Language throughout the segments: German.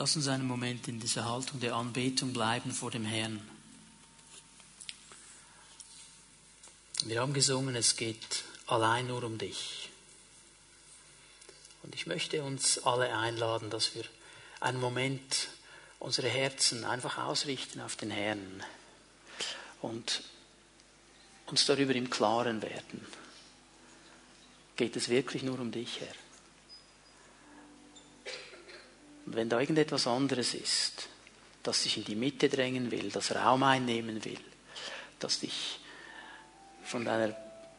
Lass uns einen Moment in dieser Haltung der Anbetung bleiben vor dem Herrn. Wir haben gesungen, es geht allein nur um dich. Und ich möchte uns alle einladen, dass wir einen Moment unsere Herzen einfach ausrichten auf den Herrn und uns darüber im Klaren werden. Geht es wirklich nur um dich, Herr? Und wenn da irgendetwas anderes ist, das sich in die Mitte drängen will, das Raum einnehmen will, das dich von deiner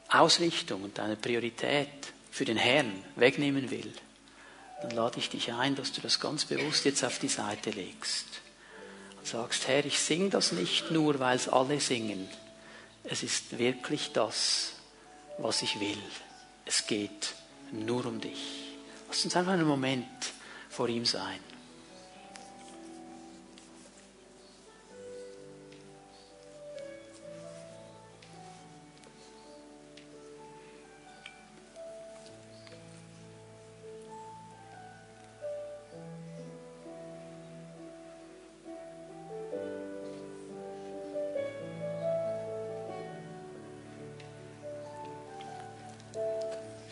Ausrichtung und deiner Priorität für den Herrn wegnehmen will, dann lade ich dich ein, dass du das ganz bewusst jetzt auf die Seite legst und sagst, Herr, ich singe das nicht nur, weil es alle singen. Es ist wirklich das, was ich will. Es geht nur um dich. Lass uns einfach einen Moment vor ihm sein.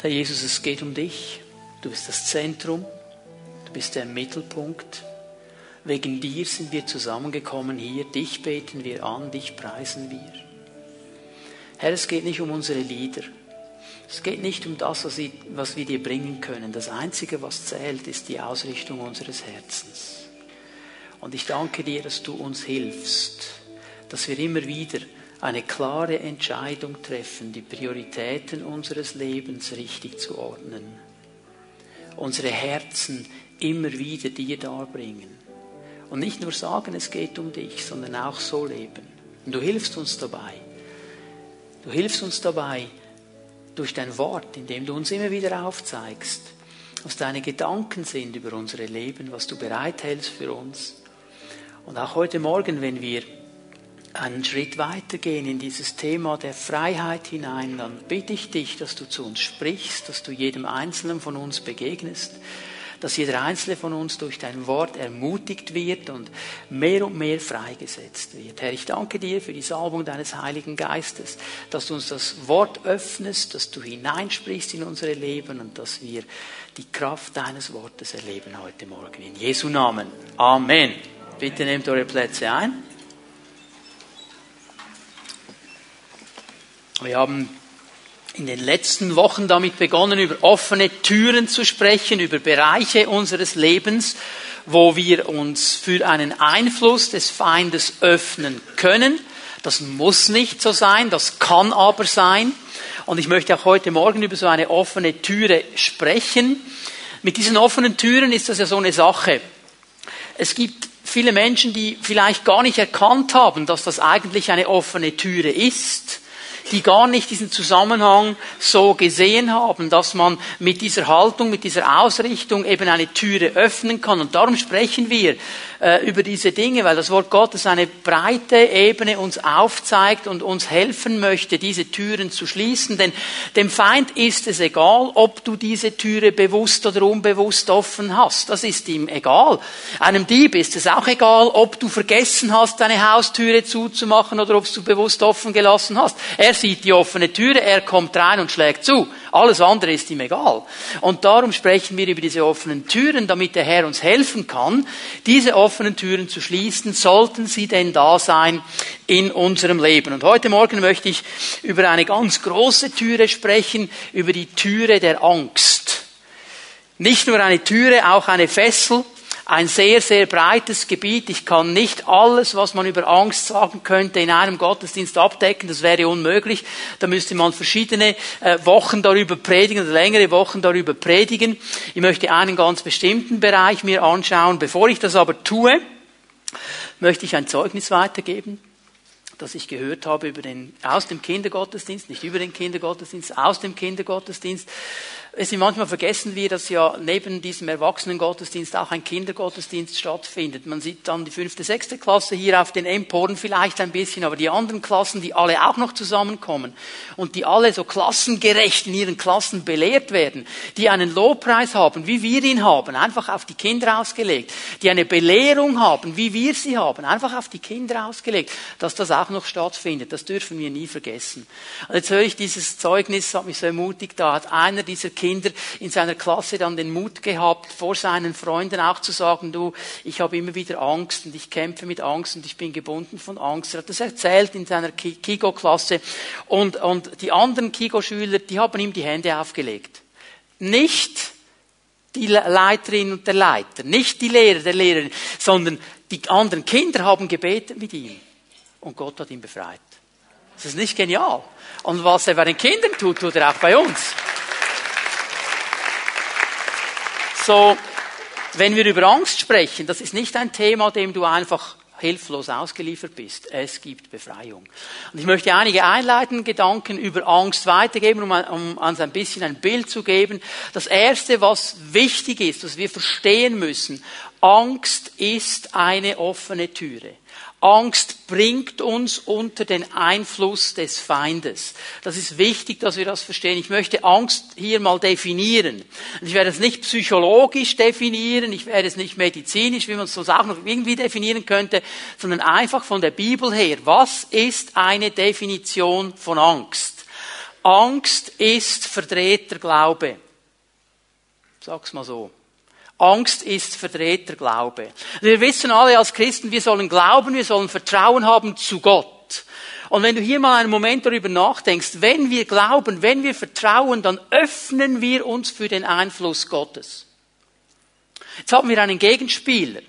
Herr Jesus, es geht um dich. Du bist das Zentrum. Du bist der Mittelpunkt. Wegen dir sind wir zusammengekommen hier. Dich beten wir an, dich preisen wir. Herr, es geht nicht um unsere Lieder. Es geht nicht um das, was wir dir bringen können. Das Einzige, was zählt, ist die Ausrichtung unseres Herzens. Und ich danke dir, dass du uns hilfst, dass wir immer wieder eine klare Entscheidung treffen, die Prioritäten unseres Lebens richtig zu ordnen. Unsere Herzen immer wieder dir darbringen. Und nicht nur sagen, es geht um dich, sondern auch so leben. Und du hilfst uns dabei. Du hilfst uns dabei durch dein Wort, indem du uns immer wieder aufzeigst, was deine Gedanken sind über unsere Leben, was du bereithältst für uns. Und auch heute Morgen, wenn wir einen Schritt weitergehen in dieses Thema der Freiheit hinein, dann bitte ich dich, dass du zu uns sprichst, dass du jedem Einzelnen von uns begegnest, dass jeder Einzelne von uns durch dein Wort ermutigt wird und mehr und mehr freigesetzt wird. Herr, ich danke dir für die Salbung deines Heiligen Geistes, dass du uns das Wort öffnest, dass du hineinsprichst in unsere Leben und dass wir die Kraft deines Wortes erleben heute Morgen. In Jesu Namen. Amen. Bitte nehmt eure Plätze ein. Wir haben in den letzten Wochen damit begonnen, über offene Türen zu sprechen, über Bereiche unseres Lebens, wo wir uns für einen Einfluss des Feindes öffnen können. Das muss nicht so sein, das kann aber sein. Und ich möchte auch heute Morgen über so eine offene Türe sprechen. Mit diesen offenen Türen ist das ja so eine Sache. Es gibt viele Menschen, die vielleicht gar nicht erkannt haben, dass das eigentlich eine offene Türe ist die gar nicht diesen Zusammenhang so gesehen haben, dass man mit dieser Haltung, mit dieser Ausrichtung eben eine Türe öffnen kann. Und darum sprechen wir äh, über diese Dinge, weil das Wort Gottes eine breite Ebene uns aufzeigt und uns helfen möchte, diese Türen zu schließen. Denn dem Feind ist es egal, ob du diese Türe bewusst oder unbewusst offen hast. Das ist ihm egal. Einem Dieb ist es auch egal, ob du vergessen hast, deine Haustüre zuzumachen oder ob du bewusst offen gelassen hast. Er sieht die offene Türe, er kommt rein und schlägt zu. Alles andere ist ihm egal. Und darum sprechen wir über diese offenen Türen, damit der Herr uns helfen kann, diese offenen Türen zu schließen, sollten sie denn da sein in unserem Leben. Und heute Morgen möchte ich über eine ganz große Türe sprechen, über die Türe der Angst. Nicht nur eine Türe, auch eine Fessel, ein sehr, sehr breites Gebiet. Ich kann nicht alles, was man über Angst sagen könnte, in einem Gottesdienst abdecken. Das wäre unmöglich. Da müsste man verschiedene äh, Wochen darüber predigen oder längere Wochen darüber predigen. Ich möchte einen ganz bestimmten Bereich mir anschauen. Bevor ich das aber tue, möchte ich ein Zeugnis weitergeben das ich gehört habe über den, aus dem Kindergottesdienst, nicht über den Kindergottesdienst, aus dem Kindergottesdienst. Manchmal vergessen wir, dass ja neben diesem Erwachsenengottesdienst auch ein Kindergottesdienst stattfindet. Man sieht dann die fünfte, sechste Klasse hier auf den Emporen vielleicht ein bisschen, aber die anderen Klassen, die alle auch noch zusammenkommen und die alle so klassengerecht in ihren Klassen belehrt werden, die einen Lobpreis haben, wie wir ihn haben, einfach auf die Kinder ausgelegt, die eine Belehrung haben, wie wir sie haben, einfach auf die Kinder ausgelegt, dass das auch noch stattfindet. Das dürfen wir nie vergessen. Jetzt höre ich dieses Zeugnis, hat mich so ermutigt, da hat einer dieser Kinder Kinder in seiner Klasse dann den Mut gehabt, vor seinen Freunden auch zu sagen, du, ich habe immer wieder Angst und ich kämpfe mit Angst und ich bin gebunden von Angst. Er hat das erzählt in seiner Kigo-Klasse und, und die anderen Kigo-Schüler, die haben ihm die Hände aufgelegt. Nicht die Leiterin und der Leiter, nicht die Lehrer, der Lehrerin, sondern die anderen Kinder haben gebetet mit ihm. Und Gott hat ihn befreit. Das ist nicht genial. Und was er bei den Kindern tut, tut er auch bei uns. So, wenn wir über Angst sprechen, das ist nicht ein Thema, dem du einfach hilflos ausgeliefert bist. Es gibt Befreiung. Und ich möchte einige einleitende Gedanken über Angst weitergeben, um, um uns ein bisschen ein Bild zu geben. Das erste, was wichtig ist, was wir verstehen müssen, Angst ist eine offene Türe. Angst bringt uns unter den Einfluss des Feindes. Das ist wichtig, dass wir das verstehen. Ich möchte Angst hier mal definieren. Ich werde es nicht psychologisch definieren, ich werde es nicht medizinisch, wie man es sonst auch noch irgendwie definieren könnte, sondern einfach von der Bibel her. Was ist eine Definition von Angst? Angst ist verdrehter Glaube. Sag's mal so. Angst ist verdrehter Glaube. Wir wissen alle als Christen, wir sollen glauben, wir sollen Vertrauen haben zu Gott. Und wenn du hier mal einen Moment darüber nachdenkst, wenn wir glauben, wenn wir vertrauen, dann öffnen wir uns für den Einfluss Gottes. Jetzt haben wir einen Gegenspieler.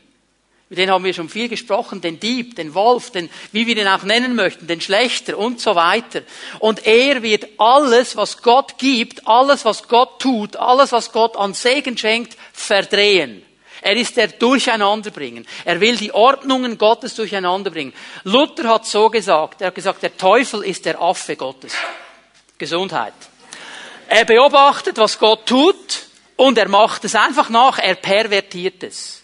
Mit denen haben wir schon viel gesprochen, den Dieb, den Wolf, den, wie wir ihn auch nennen möchten, den Schlechter und so weiter. Und er wird alles, was Gott gibt, alles, was Gott tut, alles, was Gott an Segen schenkt, verdrehen. Er ist der Durcheinanderbringen. Er will die Ordnungen Gottes durcheinanderbringen. Luther hat so gesagt, er hat gesagt, der Teufel ist der Affe Gottes. Gesundheit. Er beobachtet, was Gott tut, und er macht es einfach nach, er pervertiert es.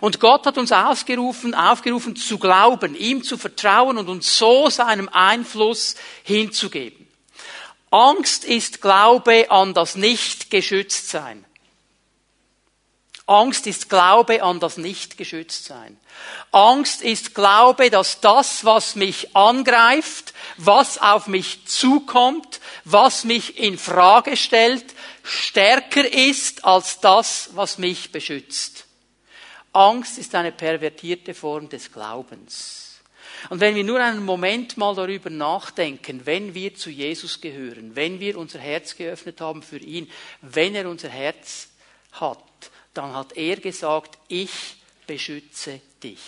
Und Gott hat uns ausgerufen, aufgerufen zu glauben, ihm zu vertrauen und uns so seinem Einfluss hinzugeben. Angst ist Glaube an das Nicht-Geschütztsein. Angst ist Glaube an das Nicht-Geschütztsein. Angst ist Glaube, dass das, was mich angreift, was auf mich zukommt, was mich in Frage stellt, stärker ist als das, was mich beschützt. Angst ist eine pervertierte Form des Glaubens. Und wenn wir nur einen Moment mal darüber nachdenken, wenn wir zu Jesus gehören, wenn wir unser Herz geöffnet haben für ihn, wenn er unser Herz hat, dann hat er gesagt, ich beschütze dich.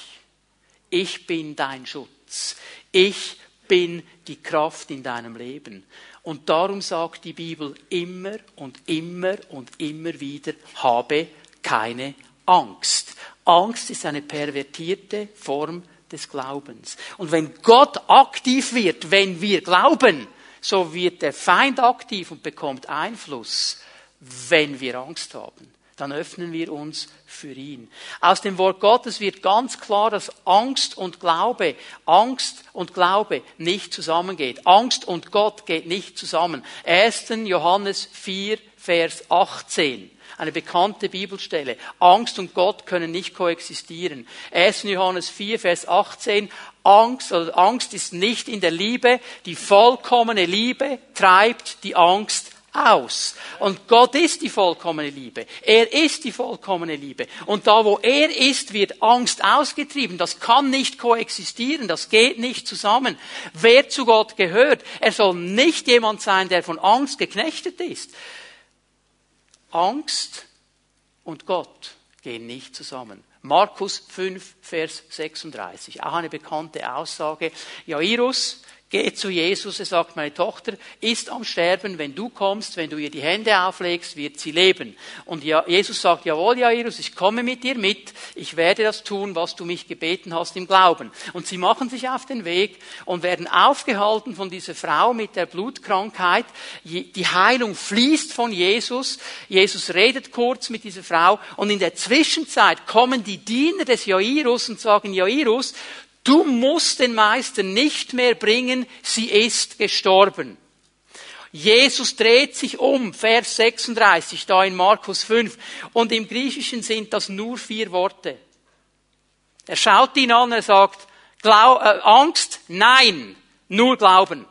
Ich bin dein Schutz. Ich bin die Kraft in deinem Leben. Und darum sagt die Bibel immer und immer und immer wieder, habe keine Angst. Angst ist eine pervertierte Form des Glaubens. Und wenn Gott aktiv wird, wenn wir glauben, so wird der Feind aktiv und bekommt Einfluss, wenn wir Angst haben. Dann öffnen wir uns für ihn. Aus dem Wort Gottes wird ganz klar, dass Angst und Glaube, Angst und Glaube nicht zusammengeht. Angst und Gott geht nicht zusammen. 1. Johannes 4, Vers 18 eine bekannte Bibelstelle. Angst und Gott können nicht koexistieren. 1. Johannes 4, Vers 18. Angst, oder Angst ist nicht in der Liebe. Die vollkommene Liebe treibt die Angst aus. Und Gott ist die vollkommene Liebe. Er ist die vollkommene Liebe. Und da, wo er ist, wird Angst ausgetrieben. Das kann nicht koexistieren. Das geht nicht zusammen. Wer zu Gott gehört, er soll nicht jemand sein, der von Angst geknechtet ist. Angst und Gott gehen nicht zusammen. Markus 5, Vers 36. Auch eine bekannte Aussage. Jairus geht zu Jesus, er sagt, meine Tochter ist am Sterben, wenn du kommst, wenn du ihr die Hände auflegst, wird sie leben. Und Jesus sagt, jawohl, Jairus, ich komme mit dir mit, ich werde das tun, was du mich gebeten hast im Glauben. Und sie machen sich auf den Weg und werden aufgehalten von dieser Frau mit der Blutkrankheit. Die Heilung fließt von Jesus. Jesus redet kurz mit dieser Frau und in der Zwischenzeit kommen die Diener des Jairus und sagen, Jairus, Du musst den Meister nicht mehr bringen, sie ist gestorben. Jesus dreht sich um, Vers 36, da in Markus 5, und im Griechischen sind das nur vier Worte. Er schaut ihn an, er sagt, Glau äh, Angst, nein, nur Glauben.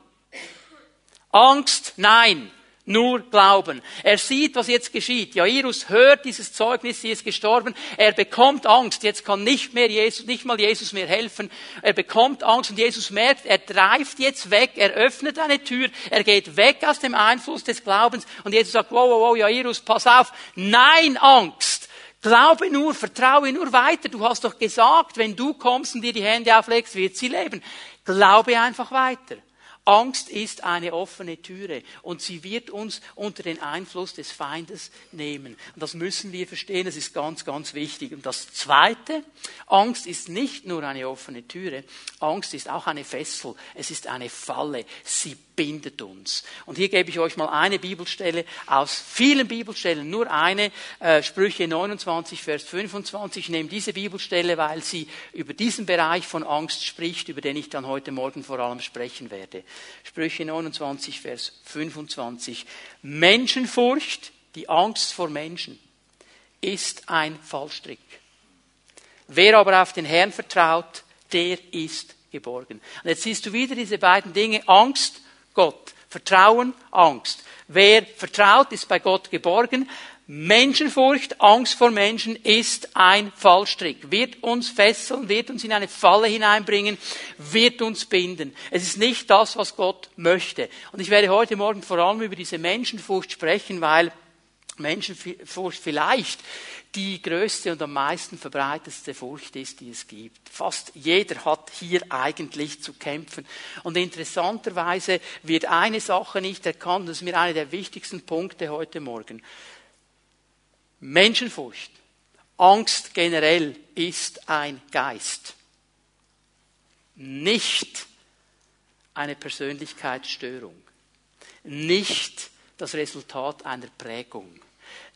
Angst, nein, nur glauben. Er sieht, was jetzt geschieht. Jairus hört dieses Zeugnis, sie ist gestorben. Er bekommt Angst. Jetzt kann nicht mehr Jesus, nicht mal Jesus mehr helfen. Er bekommt Angst und Jesus merkt, er treibt jetzt weg. Er öffnet eine Tür. Er geht weg aus dem Einfluss des Glaubens. Und Jesus sagt, wow, wow, wow, Jairus, pass auf. Nein, Angst. Glaube nur, vertraue nur weiter. Du hast doch gesagt, wenn du kommst und dir die Hände auflegst, wird sie leben. Glaube einfach weiter. Angst ist eine offene Türe und sie wird uns unter den Einfluss des Feindes nehmen. Und das müssen wir verstehen, das ist ganz, ganz wichtig. Und das Zweite, Angst ist nicht nur eine offene Türe, Angst ist auch eine Fessel, es ist eine Falle. Sie bindet uns. Und hier gebe ich euch mal eine Bibelstelle aus vielen Bibelstellen, nur eine, äh, Sprüche 29, Vers 25. Ich nehme diese Bibelstelle, weil sie über diesen Bereich von Angst spricht, über den ich dann heute Morgen vor allem sprechen werde. Sprüche 29, Vers 25. Menschenfurcht, die Angst vor Menschen, ist ein Fallstrick. Wer aber auf den Herrn vertraut, der ist geborgen. Und jetzt siehst du wieder diese beiden Dinge, Angst Gott. Vertrauen, Angst. Wer vertraut, ist bei Gott geborgen. Menschenfurcht, Angst vor Menschen ist ein Fallstrick, wird uns fesseln, wird uns in eine Falle hineinbringen, wird uns binden. Es ist nicht das, was Gott möchte. Und ich werde heute Morgen vor allem über diese Menschenfurcht sprechen, weil Menschenfurcht vielleicht die größte und am meisten verbreitetste Furcht ist, die es gibt. Fast jeder hat hier eigentlich zu kämpfen. Und interessanterweise wird eine Sache nicht erkannt, das ist mir einer der wichtigsten Punkte heute Morgen. Menschenfurcht, Angst generell ist ein Geist, nicht eine Persönlichkeitsstörung, nicht das Resultat einer Prägung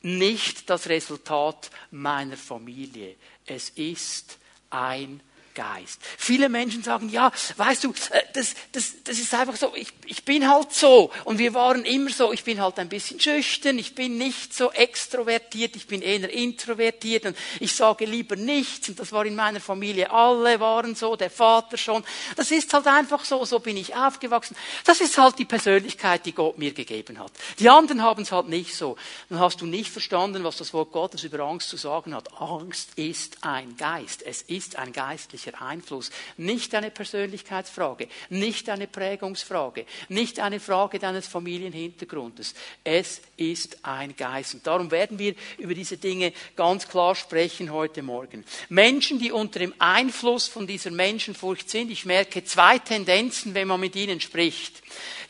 nicht das Resultat meiner Familie. Es ist ein Geist. Viele Menschen sagen, ja, weißt du, äh, das, das, das ist einfach so, ich, ich bin halt so und wir waren immer so, ich bin halt ein bisschen schüchtern, ich bin nicht so extrovertiert, ich bin eher introvertiert und ich sage lieber nichts und das war in meiner Familie, alle waren so, der Vater schon. Das ist halt einfach so, so bin ich aufgewachsen. Das ist halt die Persönlichkeit, die Gott mir gegeben hat. Die anderen haben es halt nicht so. Dann hast du nicht verstanden, was das Wort Gottes über Angst zu sagen hat. Angst ist ein Geist. Es ist ein geistlicher geistlicher Einfluss. Nicht eine Persönlichkeitsfrage, nicht eine Prägungsfrage, nicht eine Frage deines Familienhintergrundes. Es ist ein Geist. Und darum werden wir über diese Dinge ganz klar sprechen heute Morgen. Menschen, die unter dem Einfluss von dieser Menschenfurcht sind, ich merke zwei Tendenzen, wenn man mit ihnen spricht.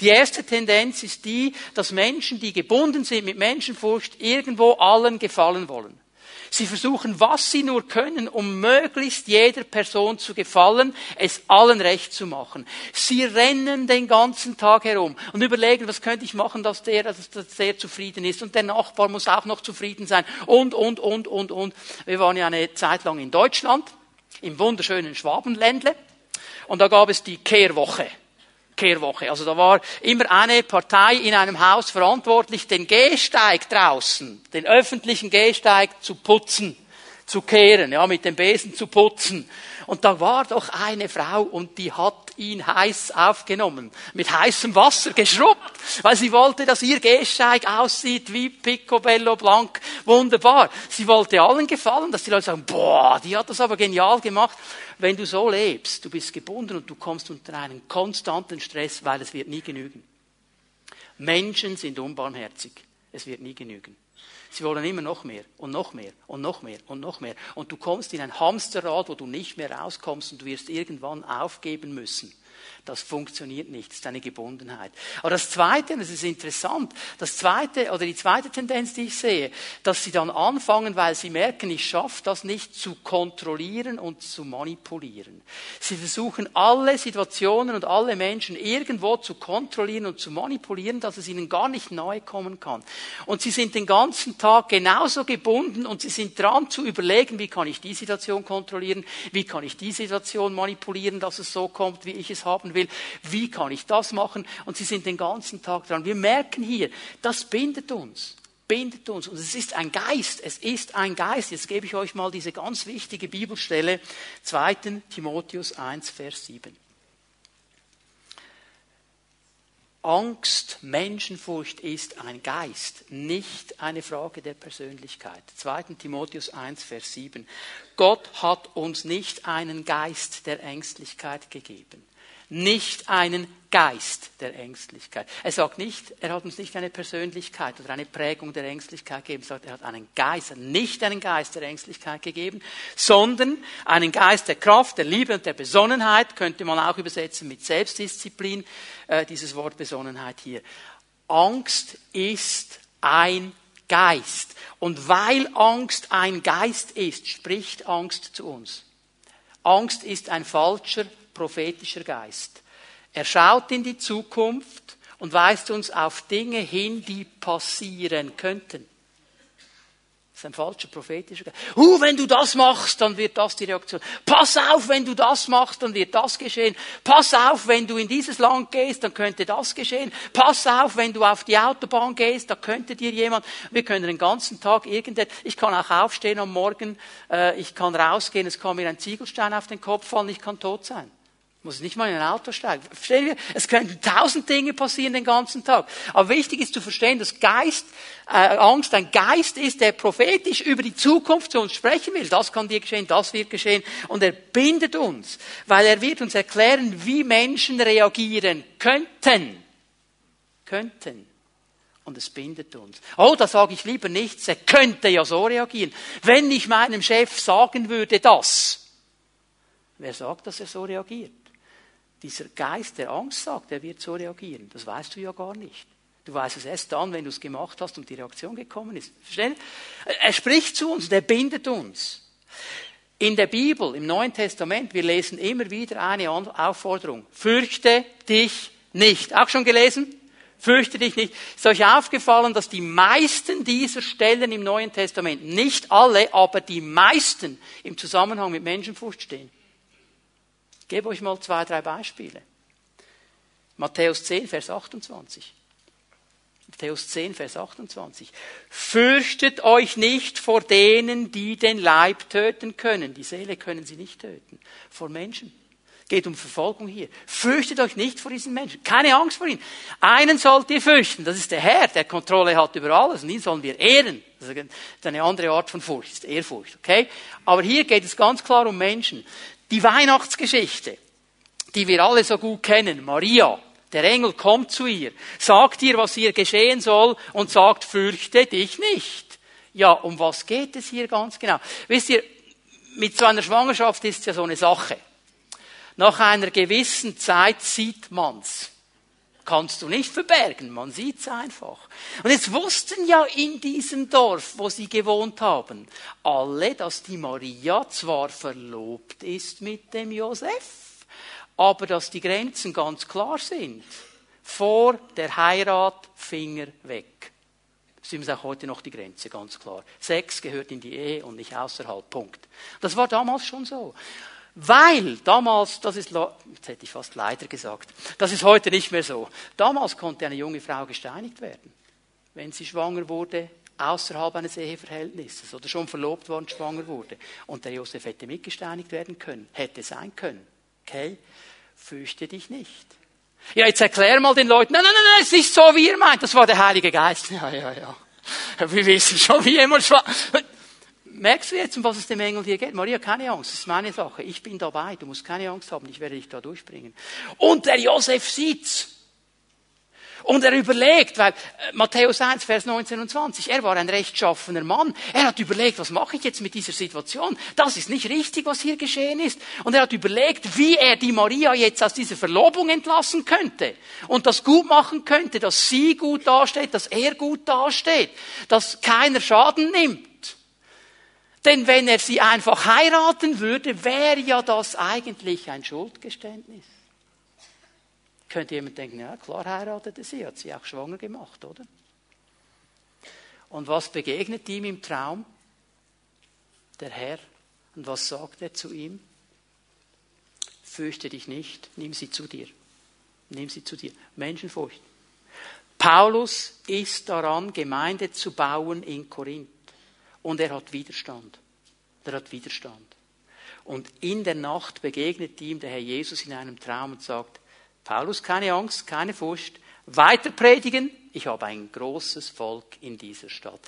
Die erste Tendenz ist die, dass Menschen, die gebunden sind mit Menschenfurcht, irgendwo allen gefallen wollen. Sie versuchen, was sie nur können, um möglichst jeder Person zu gefallen, es allen recht zu machen. Sie rennen den ganzen Tag herum und überlegen, was könnte ich machen, dass der, dass der zufrieden ist und der Nachbar muss auch noch zufrieden sein und, und, und, und, und. Wir waren ja eine Zeit lang in Deutschland, im wunderschönen Schwabenländle und da gab es die Kehrwoche. Kehrwoche. Also da war immer eine Partei in einem Haus verantwortlich, den Gehsteig draußen, den öffentlichen Gehsteig zu putzen, zu kehren, ja, mit dem Besen zu putzen. Und da war doch eine Frau und die hat ihn heiß aufgenommen, mit heißem Wasser geschrubbt, weil sie wollte, dass ihr Gehsteig aussieht wie Picobello Blanc. Wunderbar. Sie wollte allen gefallen, dass die Leute sagen, boah, die hat das aber genial gemacht. Wenn du so lebst, du bist gebunden und du kommst unter einen konstanten Stress, weil es wird nie genügen. Menschen sind unbarmherzig. Es wird nie genügen. Sie wollen immer noch mehr und noch mehr und noch mehr und noch mehr. Und du kommst in ein Hamsterrad, wo du nicht mehr rauskommst und du wirst irgendwann aufgeben müssen. Das funktioniert nicht, das ist eine Gebundenheit. Aber das Zweite, und das ist interessant, das Zweite oder die zweite Tendenz, die ich sehe, dass sie dann anfangen, weil sie merken, ich schaffe das nicht, zu kontrollieren und zu manipulieren. Sie versuchen alle Situationen und alle Menschen irgendwo zu kontrollieren und zu manipulieren, dass es ihnen gar nicht nahe kommen kann. Und sie sind den ganzen Tag genauso gebunden und sie sind dran zu überlegen, wie kann ich die Situation kontrollieren, wie kann ich die Situation manipulieren, dass es so kommt, wie ich es haben will will, wie kann ich das machen? Und sie sind den ganzen Tag dran. Wir merken hier, das bindet uns bindet uns. Und es ist ein Geist. Es ist ein Geist. Jetzt gebe ich euch mal diese ganz wichtige Bibelstelle. 2. Timotheus 1, Vers 7. Angst, Menschenfurcht ist ein Geist, nicht eine Frage der Persönlichkeit. 2. Timotheus 1, Vers 7. Gott hat uns nicht einen Geist der Ängstlichkeit gegeben, nicht einen Geist der Ängstlichkeit. Er sagt nicht, er hat uns nicht eine Persönlichkeit oder eine Prägung der Ängstlichkeit gegeben, er sagt, er hat einen Geist, nicht einen Geist der Ängstlichkeit gegeben, sondern einen Geist der Kraft, der Liebe und der Besonnenheit, könnte man auch übersetzen mit Selbstdisziplin, äh, dieses Wort Besonnenheit hier. Angst ist ein Geist. Und weil Angst ein Geist ist, spricht Angst zu uns. Angst ist ein falscher prophetischer Geist. Er schaut in die Zukunft und weist uns auf Dinge hin, die passieren könnten. Das ist ein falscher prophetischer Geist. Uh, wenn du das machst, dann wird das die Reaktion. Pass auf, wenn du das machst, dann wird das geschehen. Pass auf, wenn du in dieses Land gehst, dann könnte das geschehen. Pass auf, wenn du auf die Autobahn gehst, da könnte dir jemand. Wir können den ganzen Tag irgendetwas. Ich kann auch aufstehen am Morgen, äh, ich kann rausgehen, es kann mir ein Ziegelstein auf den Kopf fallen, ich kann tot sein muss nicht mal in ein Auto steigen. Verstehen wir? Es könnten tausend Dinge passieren den ganzen Tag. Aber wichtig ist zu verstehen, dass Geist, äh, Angst ein Geist ist, der prophetisch über die Zukunft zu uns sprechen will. Das kann dir geschehen, das wird geschehen. Und er bindet uns, weil er wird uns erklären, wie Menschen reagieren könnten. Könnten. Und es bindet uns. Oh, da sage ich lieber nichts. Er könnte ja so reagieren. Wenn ich meinem Chef sagen würde, das. Wer sagt, dass er so reagiert? Dieser Geist der Angst sagt, er wird so reagieren. Das weißt du ja gar nicht. Du weißt es erst dann, wenn du es gemacht hast und die Reaktion gekommen ist. Verstehen? Er spricht zu uns, der bindet uns. In der Bibel, im Neuen Testament, wir lesen immer wieder eine Aufforderung. Fürchte dich nicht. Auch schon gelesen? Fürchte dich nicht. Ist euch aufgefallen, dass die meisten dieser Stellen im Neuen Testament, nicht alle, aber die meisten im Zusammenhang mit Menschenfurcht stehen? Ich gebe euch mal zwei, drei Beispiele. Matthäus 10, Vers 28. Matthäus 10, Vers 28. Fürchtet euch nicht vor denen, die den Leib töten können. Die Seele können sie nicht töten. Vor Menschen. Geht um Verfolgung hier. Fürchtet euch nicht vor diesen Menschen. Keine Angst vor ihnen. Einen sollt ihr fürchten. Das ist der Herr, der Kontrolle hat über alles. Und ihn sollen wir ehren. Das ist eine andere Art von Furcht. Das ist Ehrfurcht. Okay? Aber hier geht es ganz klar um Menschen. Die Weihnachtsgeschichte, die wir alle so gut kennen, Maria, der Engel kommt zu ihr, sagt ihr, was ihr geschehen soll und sagt, fürchte dich nicht. Ja, um was geht es hier ganz genau? Wisst ihr, mit so einer Schwangerschaft ist ja so eine Sache. Nach einer gewissen Zeit sieht man's kannst du nicht verbergen, man sieht's einfach. Und jetzt wussten ja in diesem Dorf, wo sie gewohnt haben, alle, dass die Maria zwar verlobt ist mit dem Josef, aber dass die Grenzen ganz klar sind. Vor der Heirat Finger weg. Das ist auch heute noch die Grenze, ganz klar. Sex gehört in die Ehe und nicht außerhalb. Punkt. Das war damals schon so. Weil damals, das ist, jetzt hätte ich fast leider gesagt, das ist heute nicht mehr so. Damals konnte eine junge Frau gesteinigt werden, wenn sie schwanger wurde, außerhalb eines Eheverhältnisses oder schon verlobt worden schwanger wurde. Und der Josef hätte mitgesteinigt werden können, hätte sein können. Okay? Fürchte dich nicht. Ja, jetzt erklär mal den Leuten, nein, nein, nein, es ist nicht so, wie ihr meint. Das war der Heilige Geist. Ja, ja, ja. Wir wissen schon, wie jemand schwanger merkst du jetzt, um was es dem Engel hier geht? Maria, keine Angst, das ist meine Sache. Ich bin dabei, du musst keine Angst haben, ich werde dich da durchbringen. Und der Josef sieht's. Und er überlegt, weil äh, Matthäus 1, Vers 19 und 20, er war ein rechtschaffener Mann. Er hat überlegt, was mache ich jetzt mit dieser Situation? Das ist nicht richtig, was hier geschehen ist. Und er hat überlegt, wie er die Maria jetzt aus dieser Verlobung entlassen könnte und das gut machen könnte, dass sie gut dasteht, dass er gut dasteht, dass keiner Schaden nimmt. Denn wenn er sie einfach heiraten würde, wäre ja das eigentlich ein Schuldgeständnis. Könnte jemand denken, ja klar heiratete sie, hat sie auch schwanger gemacht, oder? Und was begegnet ihm im Traum? Der Herr. Und was sagt er zu ihm? Fürchte dich nicht, nimm sie zu dir. Nimm sie zu dir. Menschenfurcht. Paulus ist daran, Gemeinde zu bauen in Korinth. Und er hat Widerstand. Er hat Widerstand. Und in der Nacht begegnet ihm der Herr Jesus in einem Traum und sagt, Paulus, keine Angst, keine Furcht, weiter predigen, ich habe ein großes Volk in dieser Stadt.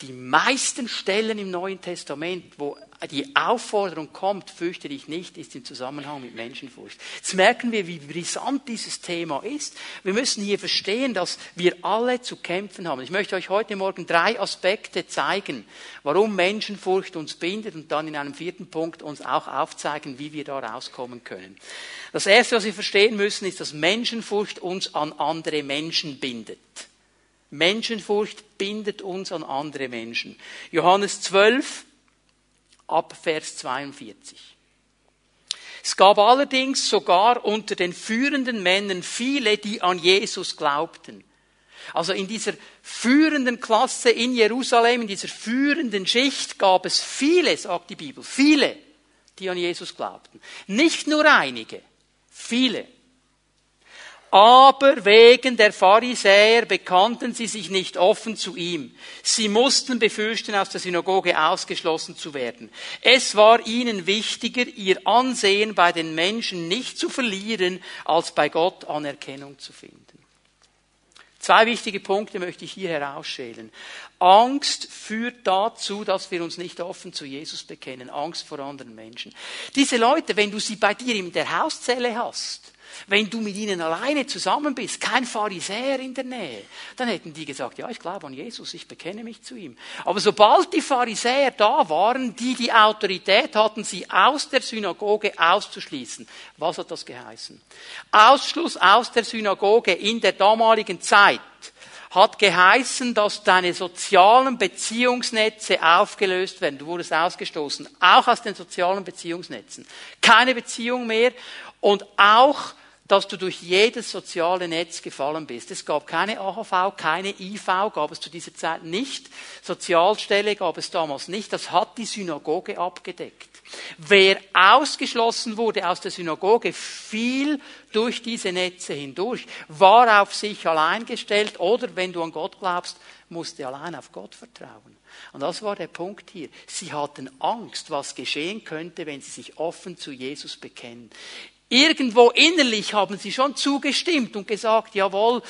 Die meisten Stellen im Neuen Testament, wo die Aufforderung kommt, fürchte dich nicht, ist im Zusammenhang mit Menschenfurcht. Jetzt merken wir, wie brisant dieses Thema ist. Wir müssen hier verstehen, dass wir alle zu kämpfen haben. Ich möchte euch heute Morgen drei Aspekte zeigen, warum Menschenfurcht uns bindet und dann in einem vierten Punkt uns auch aufzeigen, wie wir da rauskommen können. Das erste, was wir verstehen müssen, ist, dass Menschenfurcht uns an andere Menschen bindet. Menschenfurcht bindet uns an andere Menschen. Johannes 12, ab Vers 42. Es gab allerdings sogar unter den führenden Männern viele, die an Jesus glaubten. Also in dieser führenden Klasse in Jerusalem, in dieser führenden Schicht gab es viele, sagt die Bibel, viele, die an Jesus glaubten. Nicht nur einige, viele. Aber wegen der Pharisäer bekannten sie sich nicht offen zu ihm. Sie mussten befürchten, aus der Synagoge ausgeschlossen zu werden. Es war ihnen wichtiger, ihr Ansehen bei den Menschen nicht zu verlieren, als bei Gott Anerkennung zu finden. Zwei wichtige Punkte möchte ich hier herausschälen. Angst führt dazu, dass wir uns nicht offen zu Jesus bekennen. Angst vor anderen Menschen. Diese Leute, wenn du sie bei dir in der Hauszelle hast, wenn du mit ihnen alleine zusammen bist, kein Pharisäer in der Nähe, dann hätten die gesagt, ja, ich glaube an Jesus, ich bekenne mich zu ihm. Aber sobald die Pharisäer da waren, die die Autorität hatten, sie aus der Synagoge auszuschließen, was hat das geheißen? Ausschluss aus der Synagoge in der damaligen Zeit hat geheißen, dass deine sozialen Beziehungsnetze aufgelöst werden. Du wurdest ausgestoßen, auch aus den sozialen Beziehungsnetzen. Keine Beziehung mehr und auch dass du durch jedes soziale Netz gefallen bist. Es gab keine AHV, keine IV, gab es zu dieser Zeit nicht. Sozialstelle gab es damals nicht. Das hat die Synagoge abgedeckt. Wer ausgeschlossen wurde aus der Synagoge, fiel durch diese Netze hindurch, war auf sich allein gestellt oder, wenn du an Gott glaubst, musste allein auf Gott vertrauen. Und das war der Punkt hier. Sie hatten Angst, was geschehen könnte, wenn sie sich offen zu Jesus bekennen. Irgendwo innerlich haben sie schon zugestimmt und gesagt, jawohl,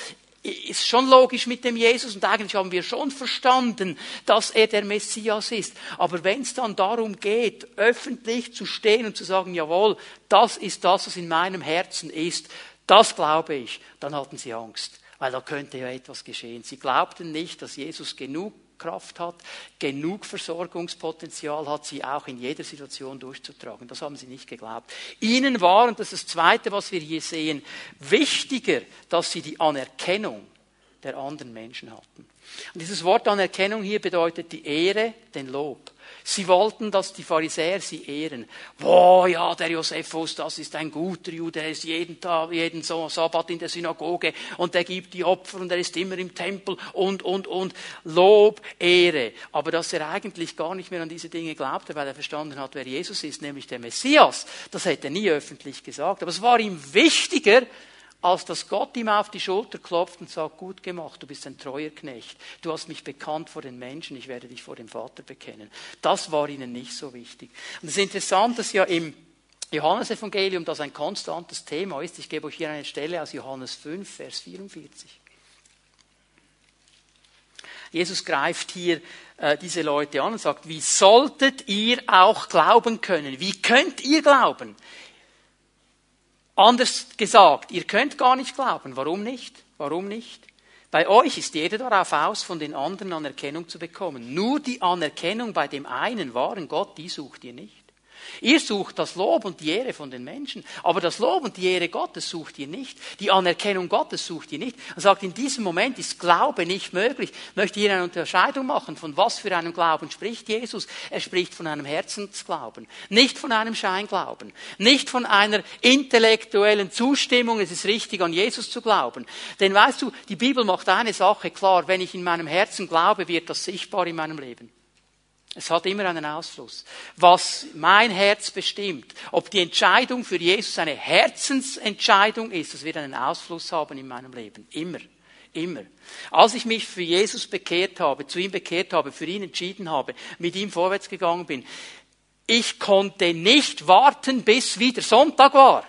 ist schon logisch mit dem Jesus und eigentlich haben wir schon verstanden, dass er der Messias ist. Aber wenn es dann darum geht, öffentlich zu stehen und zu sagen, jawohl, das ist das, was in meinem Herzen ist, das glaube ich, dann hatten sie Angst, weil da könnte ja etwas geschehen. Sie glaubten nicht, dass Jesus genug Kraft hat, genug Versorgungspotenzial hat, sie auch in jeder Situation durchzutragen. Das haben sie nicht geglaubt. Ihnen war, und das ist das Zweite, was wir hier sehen, wichtiger, dass sie die Anerkennung der anderen Menschen hatten. Und dieses Wort Anerkennung hier bedeutet die Ehre, den Lob. Sie wollten, dass die Pharisäer sie ehren. Boah, ja, der Josephus, das ist ein guter Jude, der ist jeden Tag, jeden Sabbat in der Synagoge und der gibt die Opfer und er ist immer im Tempel und, und, und. Lob, Ehre. Aber dass er eigentlich gar nicht mehr an diese Dinge glaubte, weil er verstanden hat, wer Jesus ist, nämlich der Messias, das hätte er nie öffentlich gesagt. Aber es war ihm wichtiger, als dass Gott ihm auf die Schulter klopft und sagt, gut gemacht, du bist ein treuer Knecht, du hast mich bekannt vor den Menschen, ich werde dich vor dem Vater bekennen. Das war ihnen nicht so wichtig. Und es ist interessant, dass ja im Johannesevangelium das ein konstantes Thema ist. Ich gebe euch hier eine Stelle aus Johannes 5, Vers 44. Jesus greift hier äh, diese Leute an und sagt, wie solltet ihr auch glauben können? Wie könnt ihr glauben? Anders gesagt, ihr könnt gar nicht glauben. Warum nicht? Warum nicht? Bei euch ist jeder darauf aus, von den anderen Anerkennung zu bekommen. Nur die Anerkennung bei dem einen wahren Gott, die sucht ihr nicht. Ihr sucht das Lob und die Ehre von den Menschen, aber das Lob und die Ehre Gottes sucht ihr nicht. Die Anerkennung Gottes sucht ihr nicht. Er sagt, in diesem Moment ist Glaube nicht möglich. Ich möchte hier eine Unterscheidung machen, von was für einem Glauben spricht Jesus. Er spricht von einem Herzensglauben, nicht von einem Scheinglauben, nicht von einer intellektuellen Zustimmung, es ist richtig, an Jesus zu glauben. Denn weißt du, die Bibel macht eine Sache klar, wenn ich in meinem Herzen glaube, wird das sichtbar in meinem Leben. Es hat immer einen Ausfluss. Was mein Herz bestimmt, ob die Entscheidung für Jesus eine Herzensentscheidung ist, das wird einen Ausfluss haben in meinem Leben. Immer. Immer. Als ich mich für Jesus bekehrt habe, zu ihm bekehrt habe, für ihn entschieden habe, mit ihm vorwärts gegangen bin, ich konnte nicht warten, bis wieder Sonntag war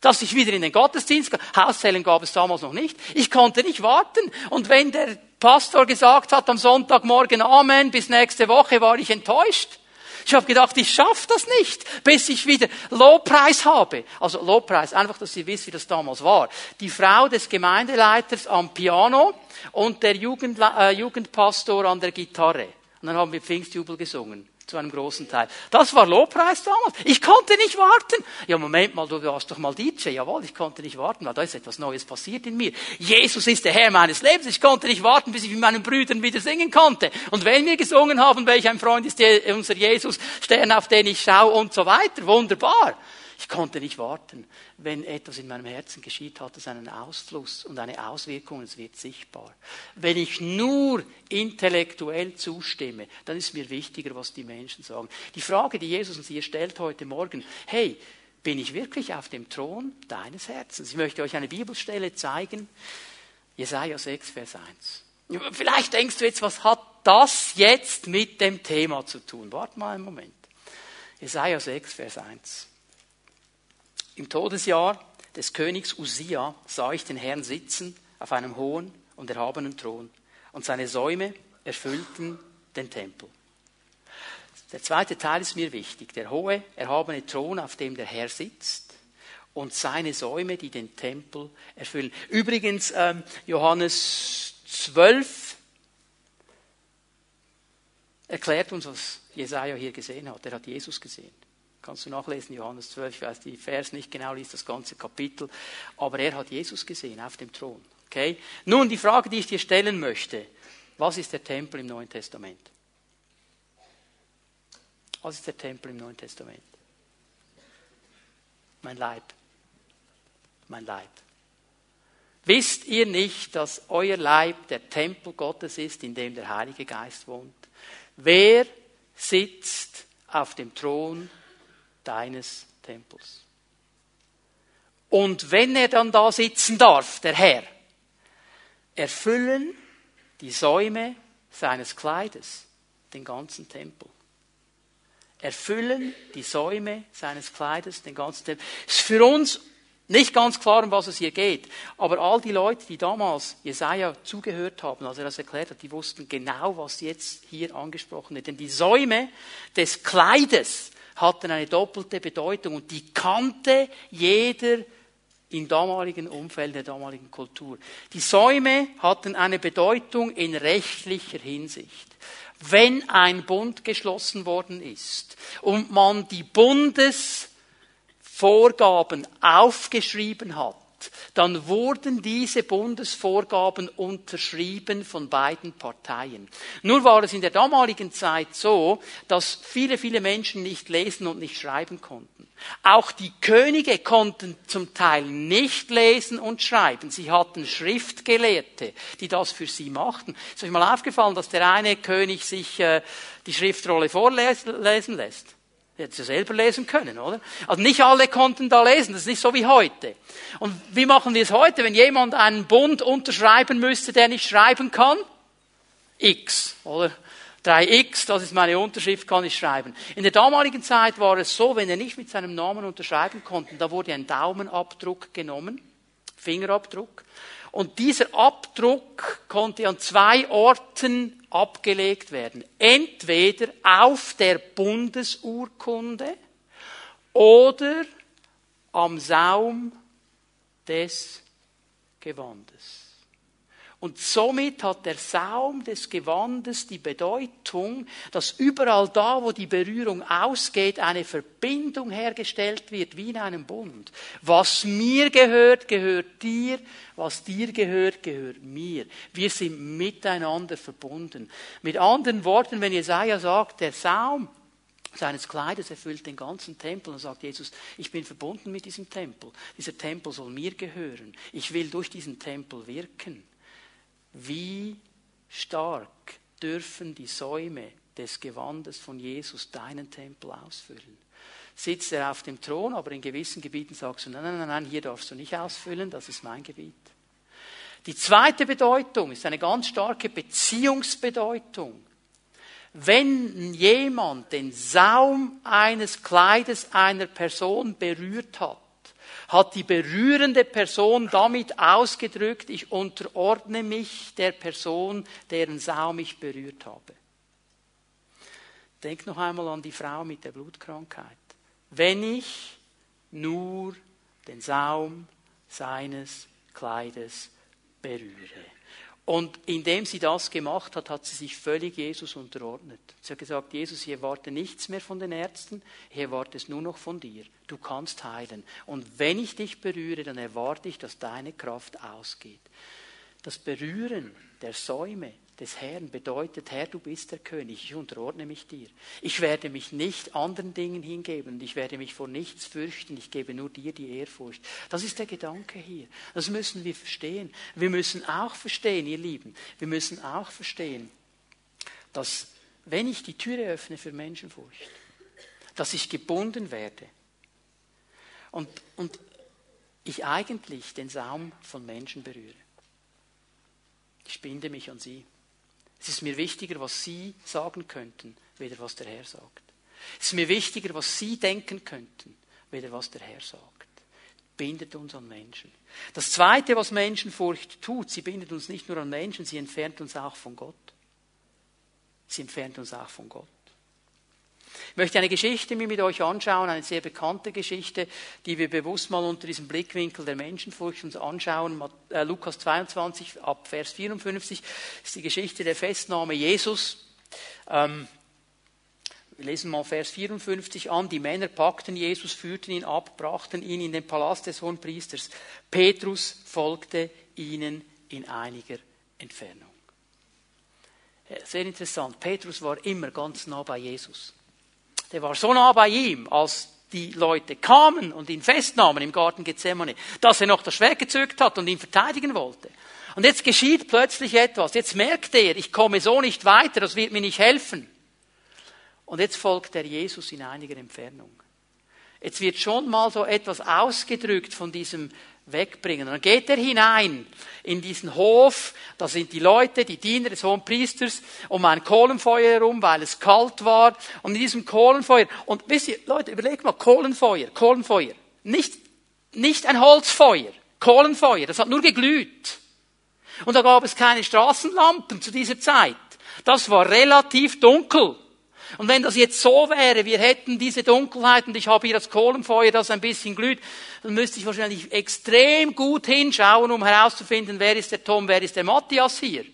dass ich wieder in den Gottesdienst, Hauszählen gab es damals noch nicht. Ich konnte nicht warten. Und wenn der Pastor gesagt hat am Sonntagmorgen Amen, bis nächste Woche, war ich enttäuscht. Ich habe gedacht, ich schaffe das nicht, bis ich wieder Lobpreis habe. Also Lobpreis, einfach, dass ihr wisst, wie das damals war. Die Frau des Gemeindeleiters am Piano und der Jugend, äh, Jugendpastor an der Gitarre. Und dann haben wir Pfingstjubel gesungen zu einem großen Teil. Das war Lobpreis damals. Ich konnte nicht warten. Ja, Moment mal, du warst doch mal DJ. Jawohl, ich konnte nicht warten, weil da ist etwas Neues passiert in mir. Jesus ist der Herr meines Lebens. Ich konnte nicht warten, bis ich mit meinen Brüdern wieder singen konnte. Und wenn wir gesungen haben, welch ein Freund ist unser Jesus, Stern, auf den ich schaue und so weiter. Wunderbar. Ich konnte nicht warten. Wenn etwas in meinem Herzen geschieht, hat es einen Ausfluss und eine Auswirkung, es wird sichtbar. Wenn ich nur intellektuell zustimme, dann ist mir wichtiger, was die Menschen sagen. Die Frage, die Jesus uns hier stellt heute Morgen, hey, bin ich wirklich auf dem Thron deines Herzens? Ich möchte euch eine Bibelstelle zeigen. Jesaja 6, Vers 1. Vielleicht denkst du jetzt, was hat das jetzt mit dem Thema zu tun? Warte mal einen Moment. Jesaja 6, Vers 1. Im Todesjahr des Königs Usia sah ich den Herrn sitzen auf einem hohen und erhabenen Thron, und seine Säume erfüllten den Tempel. Der zweite Teil ist mir wichtig. Der hohe, erhabene Thron, auf dem der Herr sitzt, und seine Säume, die den Tempel erfüllen. Übrigens, ähm, Johannes 12 erklärt uns, was Jesaja hier gesehen hat. Er hat Jesus gesehen. Kannst du nachlesen, Johannes 12, ich weiß die Vers nicht genau, liest das ganze Kapitel. Aber er hat Jesus gesehen auf dem Thron. Okay? Nun, die Frage, die ich dir stellen möchte. Was ist der Tempel im Neuen Testament? Was ist der Tempel im Neuen Testament? Mein Leib. Mein Leib. Wisst ihr nicht, dass euer Leib der Tempel Gottes ist, in dem der Heilige Geist wohnt? Wer sitzt auf dem Thron deines Tempels. Und wenn er dann da sitzen darf, der Herr, erfüllen die Säume seines Kleides den ganzen Tempel. Erfüllen die Säume seines Kleides den ganzen Tempel. Ist für uns nicht ganz klar, um was es hier geht. Aber all die Leute, die damals Jesaja zugehört haben, als er das erklärt hat, die wussten genau, was jetzt hier angesprochen wird. Denn die Säume des Kleides hatten eine doppelte Bedeutung und die kannte jeder im damaligen Umfeld der damaligen Kultur. Die Säume hatten eine Bedeutung in rechtlicher Hinsicht. Wenn ein Bund geschlossen worden ist und man die Bundesvorgaben aufgeschrieben hat, dann wurden diese Bundesvorgaben unterschrieben von beiden Parteien. Nur war es in der damaligen Zeit so, dass viele, viele Menschen nicht lesen und nicht schreiben konnten. Auch die Könige konnten zum Teil nicht lesen und schreiben. Sie hatten Schriftgelehrte, die das für sie machten. Ist euch mal aufgefallen, dass der eine König sich äh, die Schriftrolle vorlesen lässt? Hätte es ja selber lesen können, oder? Also nicht alle konnten da lesen, das ist nicht so wie heute. Und wie machen wir es heute, wenn jemand einen Bund unterschreiben müsste, der nicht schreiben kann? X, oder? 3x, das ist meine Unterschrift, kann ich schreiben. In der damaligen Zeit war es so, wenn er nicht mit seinem Namen unterschreiben konnte, da wurde ein Daumenabdruck genommen, Fingerabdruck, und dieser Abdruck konnte an zwei Orten abgelegt werden. Entweder auf der Bundesurkunde oder am Saum des Gewandes. Und somit hat der Saum des Gewandes die Bedeutung, dass überall da, wo die Berührung ausgeht, eine Verbindung hergestellt wird, wie in einem Bund. Was mir gehört, gehört dir. Was dir gehört, gehört mir. Wir sind miteinander verbunden. Mit anderen Worten, wenn Jesaja sagt, der Saum seines Kleides erfüllt den ganzen Tempel und sagt Jesus, ich bin verbunden mit diesem Tempel. Dieser Tempel soll mir gehören. Ich will durch diesen Tempel wirken. Wie stark dürfen die Säume des Gewandes von Jesus deinen Tempel ausfüllen? Sitzt er auf dem Thron, aber in gewissen Gebieten sagst du, nein, nein, nein, hier darfst du nicht ausfüllen, das ist mein Gebiet. Die zweite Bedeutung ist eine ganz starke Beziehungsbedeutung. Wenn jemand den Saum eines Kleides einer Person berührt hat, hat die berührende Person damit ausgedrückt, ich unterordne mich der Person, deren Saum ich berührt habe. Denk noch einmal an die Frau mit der Blutkrankheit. Wenn ich nur den Saum seines Kleides berühre. Und indem sie das gemacht hat, hat sie sich völlig Jesus unterordnet. Sie hat gesagt, Jesus, ich erwarte nichts mehr von den Ärzten, ich erwarte es nur noch von dir. Du kannst heilen. Und wenn ich dich berühre, dann erwarte ich, dass deine Kraft ausgeht. Das Berühren der Säume des Herrn bedeutet, Herr, du bist der König, ich unterordne mich dir. Ich werde mich nicht anderen Dingen hingeben und ich werde mich vor nichts fürchten, ich gebe nur dir die Ehrfurcht. Das ist der Gedanke hier. Das müssen wir verstehen. Wir müssen auch verstehen, ihr Lieben, wir müssen auch verstehen, dass wenn ich die Türe öffne für Menschenfurcht, dass ich gebunden werde und, und ich eigentlich den Saum von Menschen berühre. Ich binde mich an sie. Es ist mir wichtiger, was Sie sagen könnten, weder was der Herr sagt. Es ist mir wichtiger, was Sie denken könnten, weder was der Herr sagt. Bindet uns an Menschen. Das Zweite, was Menschenfurcht tut, sie bindet uns nicht nur an Menschen, sie entfernt uns auch von Gott. Sie entfernt uns auch von Gott. Ich möchte eine Geschichte mir mit euch anschauen, eine sehr bekannte Geschichte, die wir bewusst mal unter diesem Blickwinkel der Menschenfurcht uns anschauen. Äh, Lukas 22 ab Vers 54 ist die Geschichte der Festnahme Jesus. Ähm, wir lesen mal Vers 54 an. Die Männer packten Jesus, führten ihn ab, brachten ihn in den Palast des Hohenpriesters. Petrus folgte ihnen in einiger Entfernung. Sehr interessant. Petrus war immer ganz nah bei Jesus der war so nah bei ihm, als die Leute kamen und ihn festnahmen im Garten Gethsemane, dass er noch das Schwert gezückt hat und ihn verteidigen wollte. Und jetzt geschieht plötzlich etwas. Jetzt merkt er, ich komme so nicht weiter, das wird mir nicht helfen. Und jetzt folgt er Jesus in einiger Entfernung. Jetzt wird schon mal so etwas ausgedrückt von diesem wegbringen. Und dann geht er hinein in diesen Hof, da sind die Leute, die Diener des hohen Priesters, um ein Kohlenfeuer herum, weil es kalt war. Und in diesem Kohlenfeuer, und wisst ihr, Leute, überlegt mal, Kohlenfeuer, Kohlenfeuer. Nicht, nicht ein Holzfeuer, Kohlenfeuer, das hat nur geglüht. Und da gab es keine Straßenlampen zu dieser Zeit. Das war relativ dunkel. Und wenn das jetzt so wäre, wir hätten diese Dunkelheit und ich habe hier das Kohlenfeuer, das ein bisschen glüht, dann müsste ich wahrscheinlich extrem gut hinschauen, um herauszufinden, wer ist der Tom, wer ist der Matthias hier.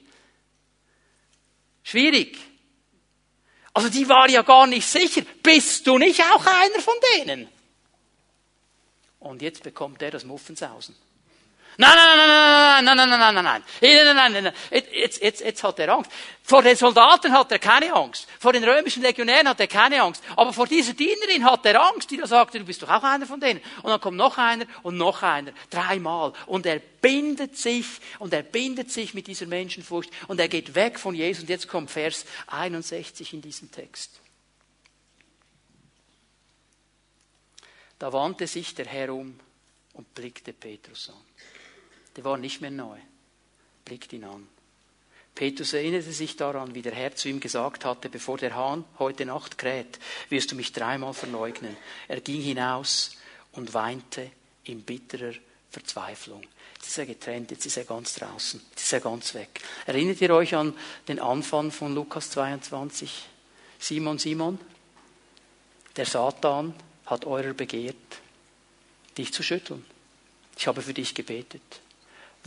Schwierig. Also die war ja gar nicht sicher. Bist du nicht auch einer von denen? Und jetzt bekommt er das Muffensausen. Nein, nein, nein, nein, nein, nein, nein, nein, nein, nein, nein, nein. Jetzt, jetzt, jetzt hat er Angst. Vor den Soldaten hat er keine Angst. Vor den römischen Legionären hat er keine Angst. Aber vor dieser Dienerin hat er Angst, die da sagte, du bist doch auch einer von denen. Und dann kommt noch einer und noch einer. Dreimal. Und er bindet sich und er bindet sich mit dieser Menschenfurcht und er geht weg von Jesus. Und jetzt kommt Vers 61 in diesem Text. Da wandte sich der Herr um und blickte Petrus an der war nicht mehr neu. Blickt ihn an. Petrus erinnerte sich daran, wie der Herr zu ihm gesagt hatte, bevor der Hahn heute Nacht kräht, wirst du mich dreimal verleugnen. Er ging hinaus und weinte in bitterer Verzweiflung. Jetzt ist er getrennt, jetzt ist er ganz draußen, jetzt ist er ganz weg. Erinnert ihr euch an den Anfang von Lukas 22? Simon, Simon, der Satan hat eurer begehrt, dich zu schütteln. Ich habe für dich gebetet.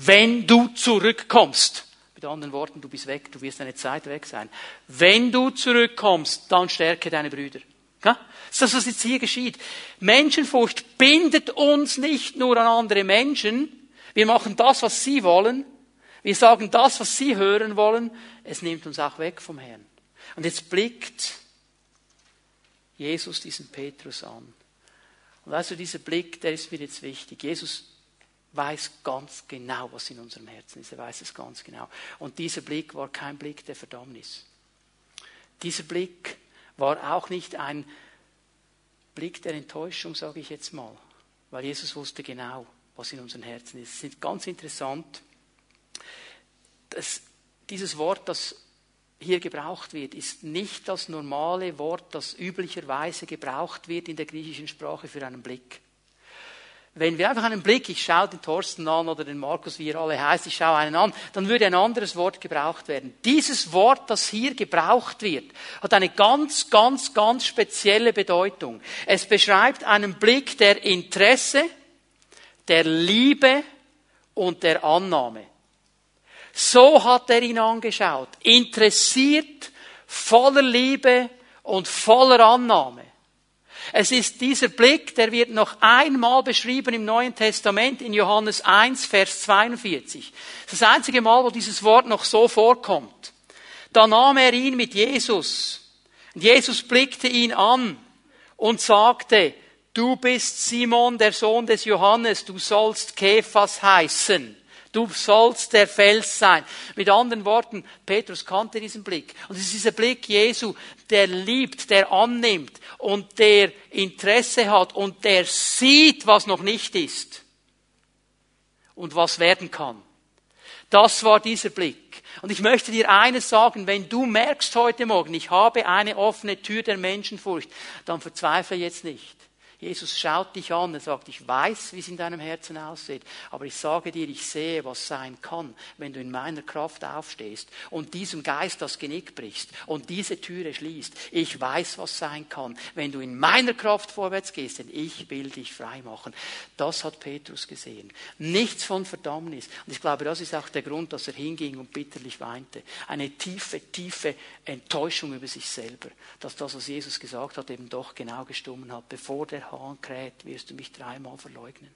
Wenn du zurückkommst. Mit anderen Worten, du bist weg, du wirst eine Zeit weg sein. Wenn du zurückkommst, dann stärke deine Brüder. Das ist das, was jetzt hier geschieht. Menschenfurcht bindet uns nicht nur an andere Menschen. Wir machen das, was sie wollen. Wir sagen das, was sie hören wollen. Es nimmt uns auch weg vom Herrn. Und jetzt blickt Jesus diesen Petrus an. Und weißt du, dieser Blick, der ist mir jetzt wichtig. Jesus weiß ganz genau, was in unserem Herzen ist. Er weiß es ganz genau. Und dieser Blick war kein Blick der Verdammnis. Dieser Blick war auch nicht ein Blick der Enttäuschung, sage ich jetzt mal, weil Jesus wusste genau, was in unseren Herzen ist. Es ist ganz interessant, dass dieses Wort, das hier gebraucht wird, ist nicht das normale Wort, das üblicherweise gebraucht wird in der griechischen Sprache für einen Blick. Wenn wir einfach einen Blick, ich schaue den Thorsten an oder den Markus, wie er alle heißt, ich schaue einen an, dann würde ein anderes Wort gebraucht werden. Dieses Wort, das hier gebraucht wird, hat eine ganz, ganz, ganz spezielle Bedeutung. Es beschreibt einen Blick der Interesse, der Liebe und der Annahme. So hat er ihn angeschaut. Interessiert, voller Liebe und voller Annahme. Es ist dieser Blick, der wird noch einmal beschrieben im Neuen Testament in Johannes 1, Vers 42. Das ist das einzige Mal, wo dieses Wort noch so vorkommt. Da nahm er ihn mit Jesus. Und Jesus blickte ihn an und sagte, du bist Simon, der Sohn des Johannes, du sollst Kephas heißen. Du sollst der Fels sein. Mit anderen Worten, Petrus kannte diesen Blick. Und es ist dieser Blick Jesu, der liebt, der annimmt und der Interesse hat und der sieht, was noch nicht ist und was werden kann. Das war dieser Blick. Und ich möchte dir eines sagen, wenn du merkst heute Morgen, ich habe eine offene Tür der Menschenfurcht, dann verzweifle jetzt nicht. Jesus schaut dich an, er sagt, ich weiß, wie es in deinem Herzen aussieht, aber ich sage dir, ich sehe, was sein kann, wenn du in meiner Kraft aufstehst und diesem Geist das Genick brichst und diese Türe schließt. Ich weiß, was sein kann, wenn du in meiner Kraft vorwärts gehst, denn ich will dich frei machen. Das hat Petrus gesehen. Nichts von Verdammnis. Und ich glaube, das ist auch der Grund, dass er hinging und bitterlich weinte. Eine tiefe, tiefe Enttäuschung über sich selber, dass das, was Jesus gesagt hat, eben doch genau gestummen hat, bevor der Hahn kräht, wirst du mich dreimal verleugnen.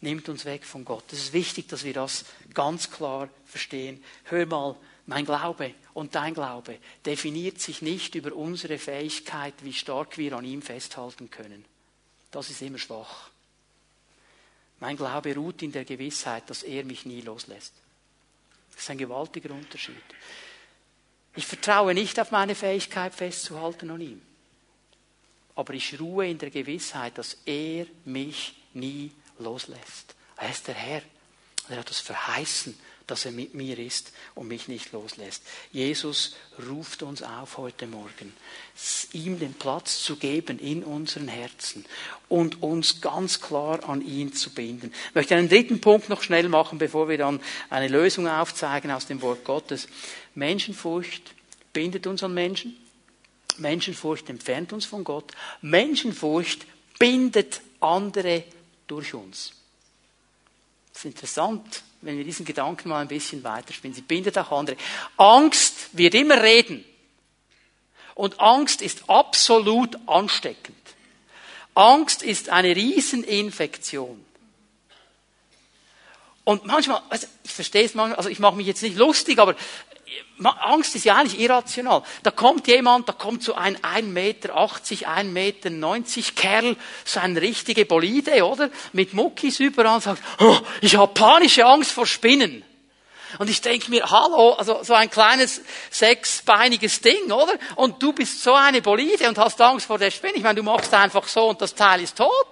Nimmt uns weg von Gott. Es ist wichtig, dass wir das ganz klar verstehen. Hör mal, mein Glaube und dein Glaube definiert sich nicht über unsere Fähigkeit, wie stark wir an ihm festhalten können. Das ist immer schwach. Mein Glaube ruht in der Gewissheit, dass er mich nie loslässt. Das ist ein gewaltiger Unterschied. Ich vertraue nicht auf meine Fähigkeit festzuhalten an ihm aber ich ruhe in der Gewissheit, dass er mich nie loslässt. Er ist der Herr. Er hat es verheißen, dass er mit mir ist und mich nicht loslässt. Jesus ruft uns auf heute Morgen, ihm den Platz zu geben in unseren Herzen und uns ganz klar an ihn zu binden. Ich möchte einen dritten Punkt noch schnell machen, bevor wir dann eine Lösung aufzeigen aus dem Wort Gottes. Menschenfurcht bindet uns an Menschen. Menschenfurcht entfernt uns von Gott. Menschenfurcht bindet andere durch uns. Das ist interessant, wenn wir diesen Gedanken mal ein bisschen weiterspielen. Sie bindet auch andere. Angst wird immer reden. Und Angst ist absolut ansteckend. Angst ist eine Rieseninfektion. Und manchmal, also ich verstehe es manchmal, also ich mache mich jetzt nicht lustig, aber Angst ist ja eigentlich irrational. Da kommt jemand, da kommt so ein 1,80 Meter, 1,90 Meter Kerl, so ein richtige Bolide, oder? Mit Muckis überall und sagt, oh, ich habe panische Angst vor Spinnen. Und ich denke mir, hallo, also so ein kleines sechsbeiniges Ding, oder? Und du bist so eine Bolide und hast Angst vor der Spinne. Ich meine, du machst einfach so und das Teil ist tot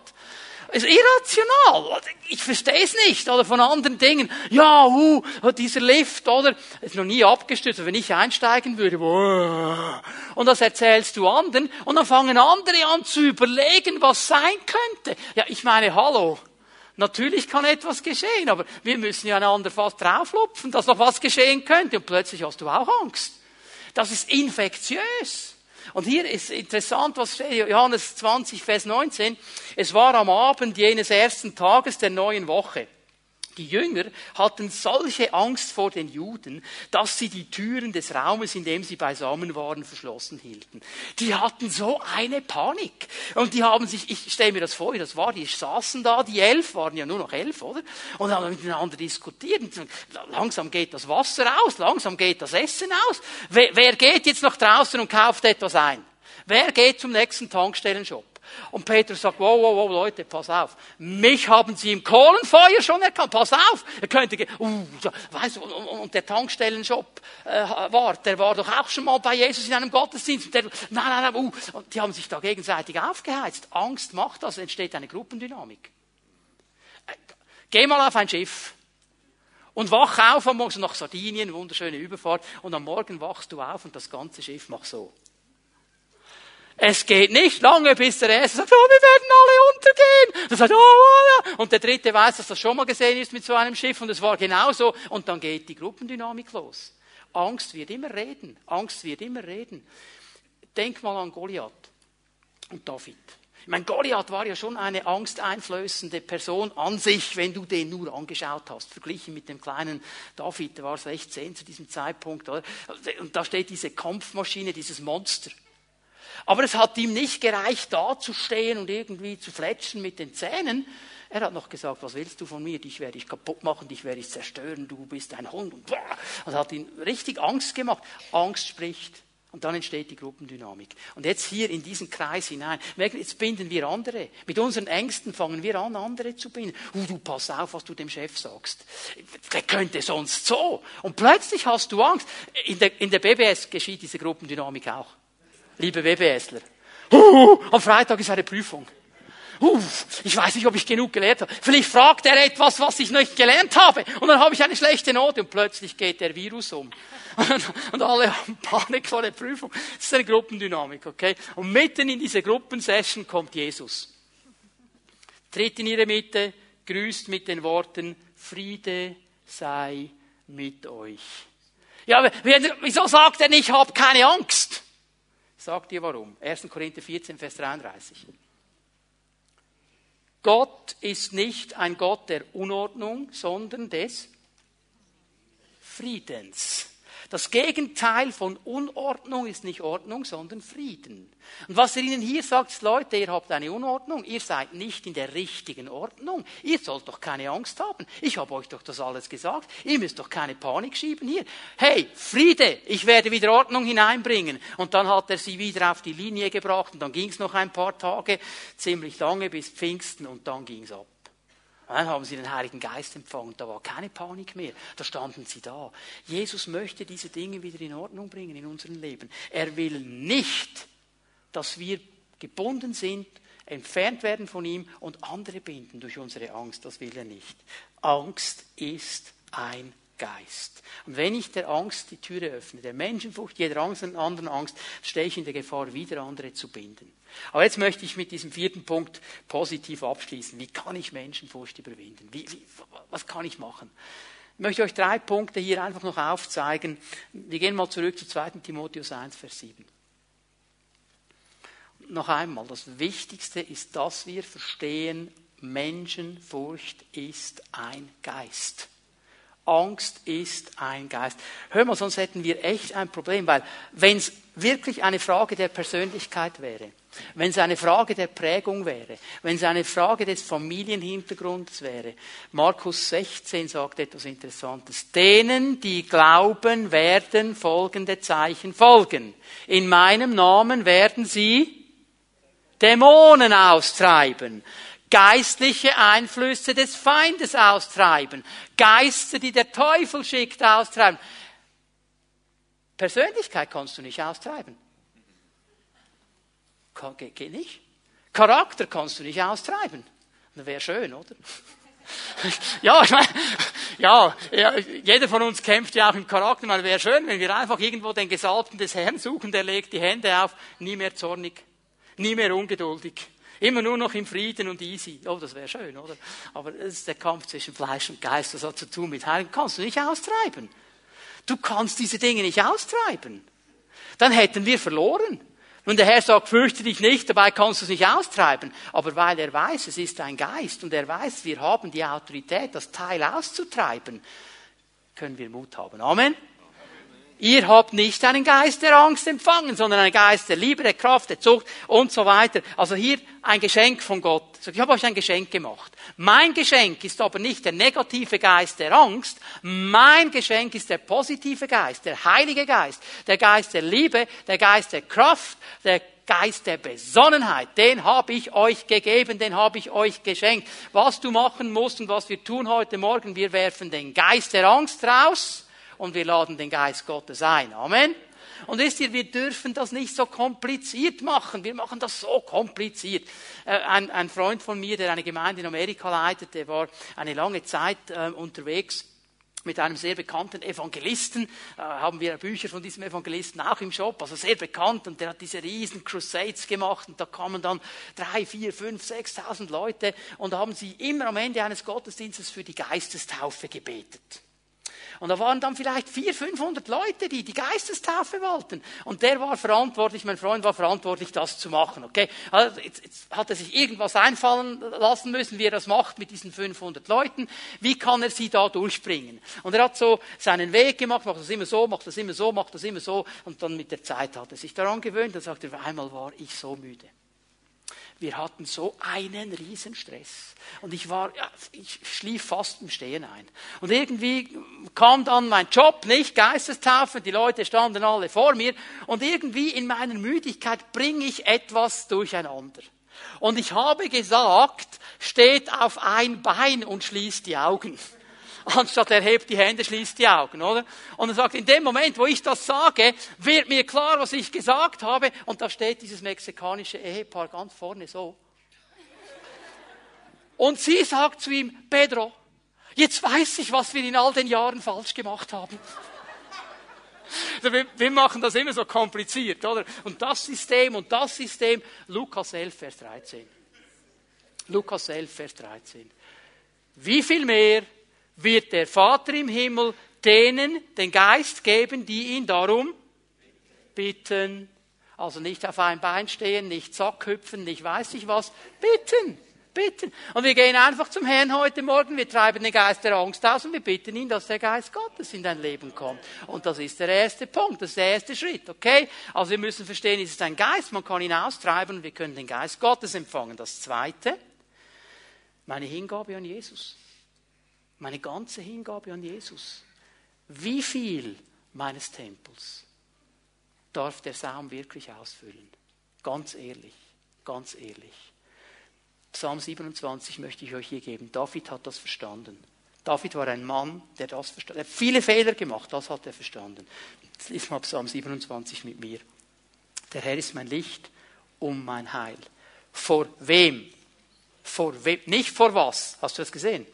ist irrational. Ich verstehe es nicht. Oder von anderen Dingen. Ja, uh, dieser Lift, oder? Ist noch nie abgestürzt. Wenn ich einsteigen würde, und das erzählst du anderen, und dann fangen andere an zu überlegen, was sein könnte. Ja, ich meine, hallo. Natürlich kann etwas geschehen, aber wir müssen ja einander fast drauflupfen, dass noch was geschehen könnte. Und plötzlich hast du auch Angst. Das ist infektiös. Und hier ist interessant, was Johannes 20, Vers 19. Es war am Abend jenes ersten Tages der neuen Woche. Die Jünger hatten solche Angst vor den Juden, dass sie die Türen des Raumes, in dem sie beisammen waren, verschlossen hielten. Die hatten so eine Panik. Und die haben sich, ich stelle mir das vor, wie das war, die saßen da, die elf, waren ja nur noch elf, oder? Und haben miteinander diskutiert. Langsam geht das Wasser aus, langsam geht das Essen aus. Wer, wer geht jetzt nach draußen und kauft etwas ein? Wer geht zum nächsten Tankstellenshop? Und Petrus sagt, wow, wow, wow, Leute, pass auf. Mich haben sie im Kohlenfeuer schon erkannt. Pass auf. Er könnte, uh, weißt du, und der Tankstellenshop äh, war, der war doch auch schon mal bei Jesus in einem Gottesdienst. Der, nein, nein, nein, uh, und die haben sich da gegenseitig aufgeheizt. Angst macht das, entsteht eine Gruppendynamik. Äh, geh mal auf ein Schiff. Und wach auf am Morgen nach Sardinien, wunderschöne Überfahrt, und am Morgen wachst du auf und das ganze Schiff macht so. Es geht nicht lange, bis der erste sagt, oh, wir werden alle untergehen. Sagt, oh, oh, ja. Und der dritte weiß, dass das schon mal gesehen ist mit so einem Schiff und es war genauso. Und dann geht die Gruppendynamik los. Angst wird immer reden. Angst wird immer reden. Denk mal an Goliath und David. Ich meine, Goliath war ja schon eine angsteinflößende Person an sich, wenn du den nur angeschaut hast. Verglichen mit dem kleinen David, der war 16 zu diesem Zeitpunkt. Oder? Und da steht diese Kampfmaschine, dieses Monster. Aber es hat ihm nicht gereicht, da zu stehen und irgendwie zu fletschen mit den Zähnen. Er hat noch gesagt, was willst du von mir? Dich werde ich kaputt machen, dich werde ich zerstören, du bist ein Hund. Und das hat ihn richtig Angst gemacht. Angst spricht. Und dann entsteht die Gruppendynamik. Und jetzt hier in diesen Kreis hinein. Jetzt binden wir andere. Mit unseren Ängsten fangen wir an, andere zu binden. Uh, du pass auf, was du dem Chef sagst. Der könnte sonst so. Und plötzlich hast du Angst. In der, in der BBS geschieht diese Gruppendynamik auch liebe WBSler. Uh, am Freitag ist eine Prüfung. Uh, ich weiß nicht, ob ich genug gelernt habe. Vielleicht fragt er etwas, was ich nicht gelernt habe. Und dann habe ich eine schlechte Note und plötzlich geht der Virus um. Und alle haben Panik vor der Prüfung. Das ist eine Gruppendynamik, okay? Und mitten in diese Gruppensession kommt Jesus. Tritt in ihre Mitte, grüßt mit den Worten, Friede sei mit euch. Ja, wieso sagt er nicht, hab keine Angst? Sagt ihr warum? 1. Korinther 14, Vers 33. Gott ist nicht ein Gott der Unordnung, sondern des Friedens. Das Gegenteil von Unordnung ist nicht Ordnung, sondern Frieden. Und was er ihnen hier sagt, ist, Leute, ihr habt eine Unordnung, ihr seid nicht in der richtigen Ordnung. Ihr sollt doch keine Angst haben. Ich habe euch doch das alles gesagt. Ihr müsst doch keine Panik schieben hier. Hey, Friede, ich werde wieder Ordnung hineinbringen. Und dann hat er sie wieder auf die Linie gebracht und dann ging es noch ein paar Tage, ziemlich lange bis Pfingsten und dann ging es ab. Und dann haben sie den Heiligen Geist empfangen. Da war keine Panik mehr. Da standen sie da. Jesus möchte diese Dinge wieder in Ordnung bringen in unserem Leben. Er will nicht, dass wir gebunden sind, entfernt werden von ihm und andere binden durch unsere Angst. Das will er nicht. Angst ist ein Geist. Und wenn ich der Angst die Türe öffne, der Menschenfurcht, jeder anderen Angst, stehe ich in der Gefahr, wieder andere zu binden. Aber jetzt möchte ich mit diesem vierten Punkt positiv abschließen. Wie kann ich Menschenfurcht überwinden? Wie, wie, was kann ich machen? Ich möchte euch drei Punkte hier einfach noch aufzeigen. Wir gehen mal zurück zu 2. Timotheus 1, Vers 7. Noch einmal, das Wichtigste ist, dass wir verstehen, Menschenfurcht ist ein Geist. Angst ist ein Geist. Hör mal, sonst hätten wir echt ein Problem, weil wenn es wirklich eine Frage der Persönlichkeit wäre, wenn es eine Frage der Prägung wäre, wenn es eine Frage des Familienhintergrunds wäre, Markus 16 sagt etwas Interessantes. Denen, die glauben, werden folgende Zeichen folgen. In meinem Namen werden sie Dämonen austreiben geistliche Einflüsse des Feindes austreiben, Geister, die der Teufel schickt, austreiben. Persönlichkeit kannst du nicht austreiben. Geht nicht. Charakter kannst du nicht austreiben. Das wäre schön, oder? ja, ich meine, ja, jeder von uns kämpft ja auch im Charakter. Man wäre schön, wenn wir einfach irgendwo den Gesalbten des Herrn suchen, der legt die Hände auf, nie mehr zornig, nie mehr ungeduldig, Immer nur noch im Frieden und easy. Oh, das wäre schön, oder? Aber es ist der Kampf zwischen Fleisch und Geist. Das hat zu tun mit Heiligen. Kannst du nicht austreiben. Du kannst diese Dinge nicht austreiben. Dann hätten wir verloren. Und der Herr sagt, fürchte dich nicht, dabei kannst du es nicht austreiben. Aber weil er weiß, es ist ein Geist und er weiß, wir haben die Autorität, das Teil auszutreiben, können wir Mut haben. Amen. Ihr habt nicht einen Geist der Angst empfangen, sondern einen Geist der Liebe, der Kraft, der Zucht und so weiter. Also hier ein Geschenk von Gott. Ich habe euch ein Geschenk gemacht. Mein Geschenk ist aber nicht der negative Geist der Angst. Mein Geschenk ist der positive Geist, der Heilige Geist, der Geist der Liebe, der Geist der Kraft, der Geist der Besonnenheit, den habe ich euch gegeben, den habe ich euch geschenkt. Was du machen musst und was wir tun heute Morgen, wir werfen den Geist der Angst raus und wir laden den Geist Gottes ein. Amen. Und wisst ihr, wir dürfen das nicht so kompliziert machen. Wir machen das so kompliziert. Äh, ein, ein Freund von mir, der eine Gemeinde in Amerika leitet, der war eine lange Zeit äh, unterwegs mit einem sehr bekannten Evangelisten, äh, haben wir Bücher von diesem Evangelisten auch im Shop, also sehr bekannt und der hat diese riesen Crusades gemacht und da kamen dann drei, vier, fünf, sechstausend Leute und haben sie immer am Ende eines Gottesdienstes für die Geistestaufe gebetet. Und da waren dann vielleicht 400, 500 Leute, die die Geistestaufe wollten. Und der war verantwortlich, mein Freund war verantwortlich, das zu machen. Okay? Also jetzt, jetzt hat er sich irgendwas einfallen lassen müssen, wie er das macht mit diesen 500 Leuten. Wie kann er sie da durchbringen? Und er hat so seinen Weg gemacht, macht das immer so, macht das immer so, macht das immer so. Und dann mit der Zeit hat er sich daran gewöhnt und sagte, einmal war ich so müde. Wir hatten so einen Riesenstress. Und ich war, ja, ich schlief fast im Stehen ein. Und irgendwie kam dann mein Job, nicht Geistestaufe, die Leute standen alle vor mir. Und irgendwie in meiner Müdigkeit bringe ich etwas durcheinander. Und ich habe gesagt, steht auf ein Bein und schließt die Augen anstatt er hebt die Hände, schließt die Augen, oder? Und er sagt, in dem Moment, wo ich das sage, wird mir klar, was ich gesagt habe. Und da steht dieses mexikanische Ehepaar ganz vorne so. Und sie sagt zu ihm, Pedro, jetzt weiß ich, was wir in all den Jahren falsch gemacht haben. Wir machen das immer so kompliziert, oder? Und das System und das System. Lukas 11, Vers 13. Lukas 11, Vers 13. Wie viel mehr wird der Vater im Himmel denen den Geist geben, die ihn darum bitten. Also nicht auf ein Bein stehen, nicht Sack hüpfen, nicht weiß ich was. Bitten, bitten. Und wir gehen einfach zum Herrn heute Morgen, wir treiben den Geist der Angst aus und wir bitten ihn, dass der Geist Gottes in dein Leben kommt. Und das ist der erste Punkt, das ist der erste Schritt, okay? Also wir müssen verstehen, es ist ein Geist, man kann ihn austreiben und wir können den Geist Gottes empfangen. Das zweite, meine Hingabe an Jesus meine ganze Hingabe an Jesus. Wie viel meines Tempels darf der Saum wirklich ausfüllen? Ganz ehrlich, ganz ehrlich. Psalm 27 möchte ich euch hier geben. David hat das verstanden. David war ein Mann, der das verstanden hat. Er hat viele Fehler gemacht, das hat er verstanden. Jetzt liest mal Psalm 27 mit mir. Der Herr ist mein Licht um mein Heil. Vor wem? Vor wem? Nicht vor was. Hast du das gesehen?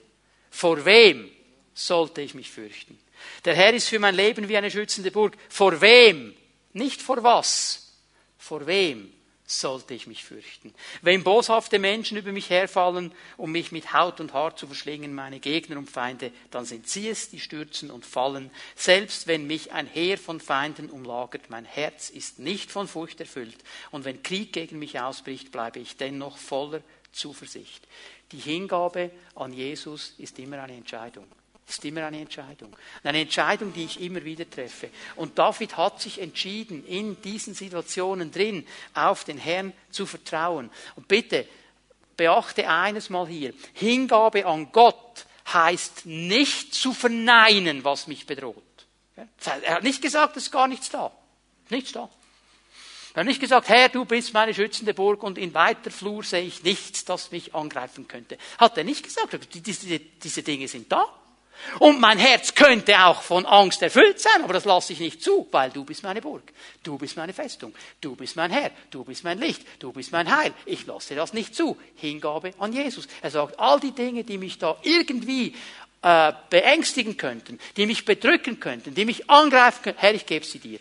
Vor wem sollte ich mich fürchten? Der Herr ist für mein Leben wie eine schützende Burg. Vor wem? Nicht vor was. Vor wem sollte ich mich fürchten? Wenn boshafte Menschen über mich herfallen, um mich mit Haut und Haar zu verschlingen, meine Gegner und Feinde, dann sind sie es, die stürzen und fallen. Selbst wenn mich ein Heer von Feinden umlagert, mein Herz ist nicht von Furcht erfüllt. Und wenn Krieg gegen mich ausbricht, bleibe ich dennoch voller Zuversicht. Die Hingabe an Jesus ist immer eine Entscheidung. Ist immer eine Entscheidung. Eine Entscheidung, die ich immer wieder treffe. Und David hat sich entschieden, in diesen Situationen drin auf den Herrn zu vertrauen. Und bitte, beachte eines mal hier. Hingabe an Gott heißt nicht zu verneinen, was mich bedroht. Er hat nicht gesagt, es ist gar nichts da. Nichts da. Er hat nicht gesagt, Herr, du bist meine schützende Burg und in weiter Flur sehe ich nichts, das mich angreifen könnte. Hat er nicht gesagt. Diese, diese Dinge sind da. Und mein Herz könnte auch von Angst erfüllt sein, aber das lasse ich nicht zu, weil du bist meine Burg, du bist meine Festung, du bist mein Herr, du bist mein Licht, du bist mein Heil. Ich lasse das nicht zu. Hingabe an Jesus. Er sagt, all die Dinge, die mich da irgendwie äh, beängstigen könnten, die mich bedrücken könnten, die mich angreifen könnten, Herr, ich gebe sie dir.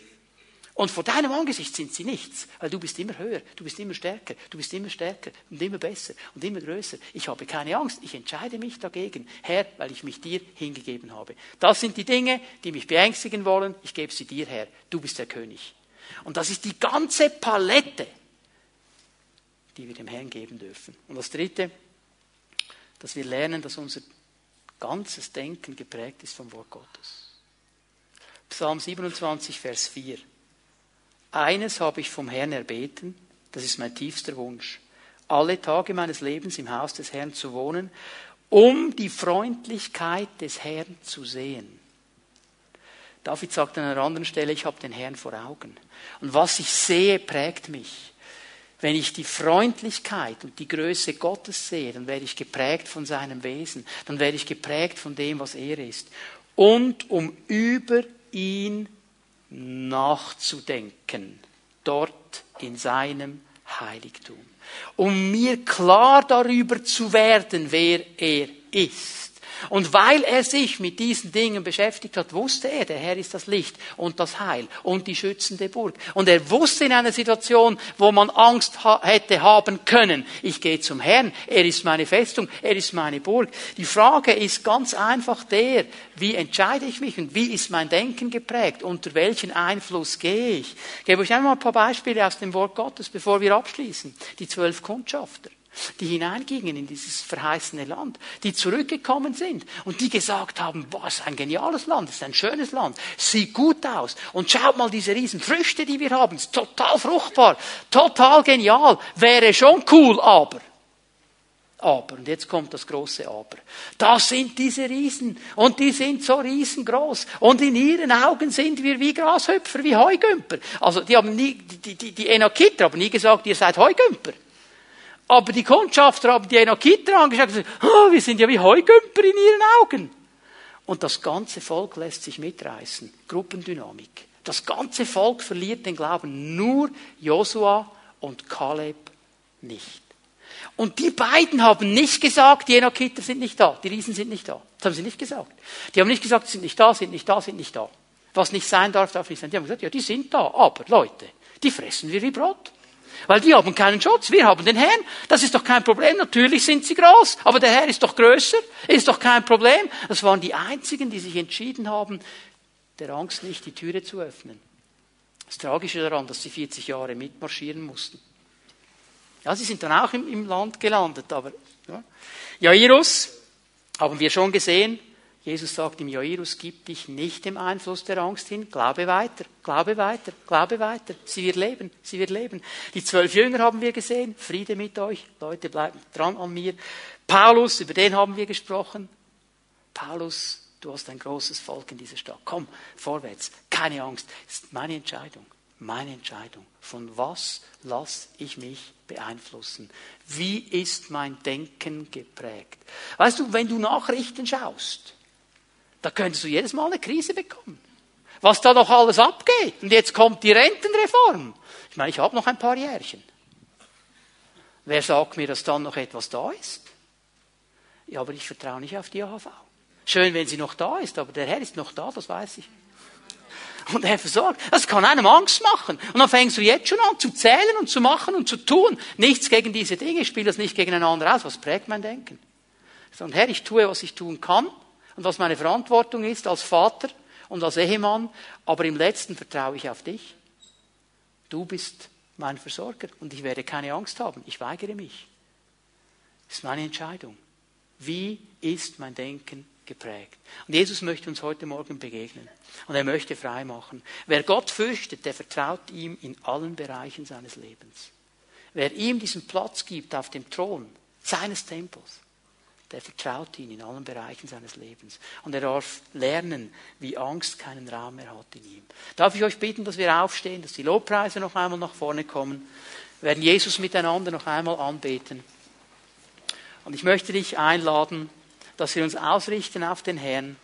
Und vor deinem Angesicht sind sie nichts, weil du bist immer höher, du bist immer stärker, du bist immer stärker und immer besser und immer größer. Ich habe keine Angst, ich entscheide mich dagegen, Herr, weil ich mich dir hingegeben habe. Das sind die Dinge, die mich beängstigen wollen, ich gebe sie dir, Herr. Du bist der König. Und das ist die ganze Palette, die wir dem Herrn geben dürfen. Und das Dritte, dass wir lernen, dass unser ganzes Denken geprägt ist vom Wort Gottes. Psalm 27, Vers 4. Eines habe ich vom Herrn erbeten, das ist mein tiefster Wunsch, alle Tage meines Lebens im Haus des Herrn zu wohnen, um die Freundlichkeit des Herrn zu sehen. David sagt an einer anderen Stelle, ich habe den Herrn vor Augen. Und was ich sehe, prägt mich. Wenn ich die Freundlichkeit und die Größe Gottes sehe, dann werde ich geprägt von seinem Wesen, dann werde ich geprägt von dem, was er ist. Und um über ihn nachzudenken, dort in seinem Heiligtum. Um mir klar darüber zu werden, wer er ist. Und weil er sich mit diesen Dingen beschäftigt hat, wusste er, der Herr ist das Licht und das Heil und die schützende Burg. Und er wusste in einer Situation, wo man Angst ha hätte haben können, ich gehe zum Herrn, er ist meine Festung, er ist meine Burg. Die Frage ist ganz einfach der, wie entscheide ich mich und wie ist mein Denken geprägt, unter welchen Einfluss gehe ich. Ich gebe euch einmal ein paar Beispiele aus dem Wort Gottes, bevor wir abschließen. Die zwölf Kundschafter die hineingingen in dieses verheißene Land, die zurückgekommen sind und die gesagt haben, ist ein geniales Land, ist ein schönes Land, sieht gut aus und schaut mal diese riesen Früchte, die wir haben, ist total fruchtbar, total genial, wäre schon cool, aber aber, und jetzt kommt das große Aber. Das sind diese Riesen. Und die sind so riesengroß. Und in ihren Augen sind wir wie Grashüpfer, wie Heugümper. Also, die haben nie, die, die, die Enakiter haben nie gesagt, ihr seid Heugümper. Aber die Kundschafter haben die Enokiter angeschaut und gesagt, oh, wir sind ja wie Heugümper in ihren Augen. Und das ganze Volk lässt sich mitreißen. Gruppendynamik. Das ganze Volk verliert den Glauben. Nur Josua und Kaleb nicht. Und die beiden haben nicht gesagt, die Enokiter sind nicht da, die Riesen sind nicht da. Das haben sie nicht gesagt. Die haben nicht gesagt, sie sind nicht da, sind nicht da, sind nicht da. Was nicht sein darf, darf nicht sein. Die haben gesagt, ja, die sind da, aber Leute, die fressen wir wie Brot. Weil die haben keinen Schutz, wir haben den Herrn. Das ist doch kein Problem. Natürlich sind sie groß, aber der Herr ist doch größer, ist doch kein Problem. Das waren die einzigen, die sich entschieden haben, der Angst nicht die Türe zu öffnen. Das Tragische daran, dass sie 40 Jahre mitmarschieren mussten. Ja, sie sind dann auch im, im Land gelandet, aber ja. Jairus haben wir schon gesehen, Jesus sagt im Jairus, gib dich nicht dem Einfluss der Angst hin, glaube weiter, glaube weiter, glaube weiter. Sie wird leben, sie wird leben. Die zwölf Jünger haben wir gesehen, Friede mit euch, Leute bleiben dran an mir. Paulus, über den haben wir gesprochen. Paulus, du hast ein großes Volk in dieser Stadt. Komm, vorwärts, keine Angst. Das ist meine Entscheidung, meine Entscheidung. Von was lasse ich mich beeinflussen? Wie ist mein Denken geprägt? Weißt du, wenn du Nachrichten schaust, da könntest du jedes Mal eine Krise bekommen. Was da noch alles abgeht. Und jetzt kommt die Rentenreform. Ich meine, ich habe noch ein paar Jährchen. Wer sagt mir, dass dann noch etwas da ist? Ja, aber ich vertraue nicht auf die AHV. Schön, wenn sie noch da ist, aber der Herr ist noch da, das weiß ich. Und er versorgt. Das kann einem Angst machen. Und dann fängst du jetzt schon an zu zählen und zu machen und zu tun. Nichts gegen diese Dinge, ich spiele das nicht gegeneinander aus. Was prägt mein Denken? Und Herr, ich tue, was ich tun kann und was meine Verantwortung ist als Vater und als Ehemann, aber im letzten vertraue ich auf dich. Du bist mein Versorger und ich werde keine Angst haben. Ich weigere mich. Das ist meine Entscheidung. Wie ist mein Denken geprägt? Und Jesus möchte uns heute Morgen begegnen. Und er möchte frei machen. Wer Gott fürchtet, der vertraut ihm in allen Bereichen seines Lebens. Wer ihm diesen Platz gibt auf dem Thron seines Tempels, der vertraut ihn in allen Bereichen seines Lebens. Und er darf lernen, wie Angst keinen Raum mehr hat in ihm. Darf ich euch bitten, dass wir aufstehen, dass die Lobpreise noch einmal nach vorne kommen. Wir werden Jesus miteinander noch einmal anbeten. Und ich möchte dich einladen, dass wir uns ausrichten auf den Herrn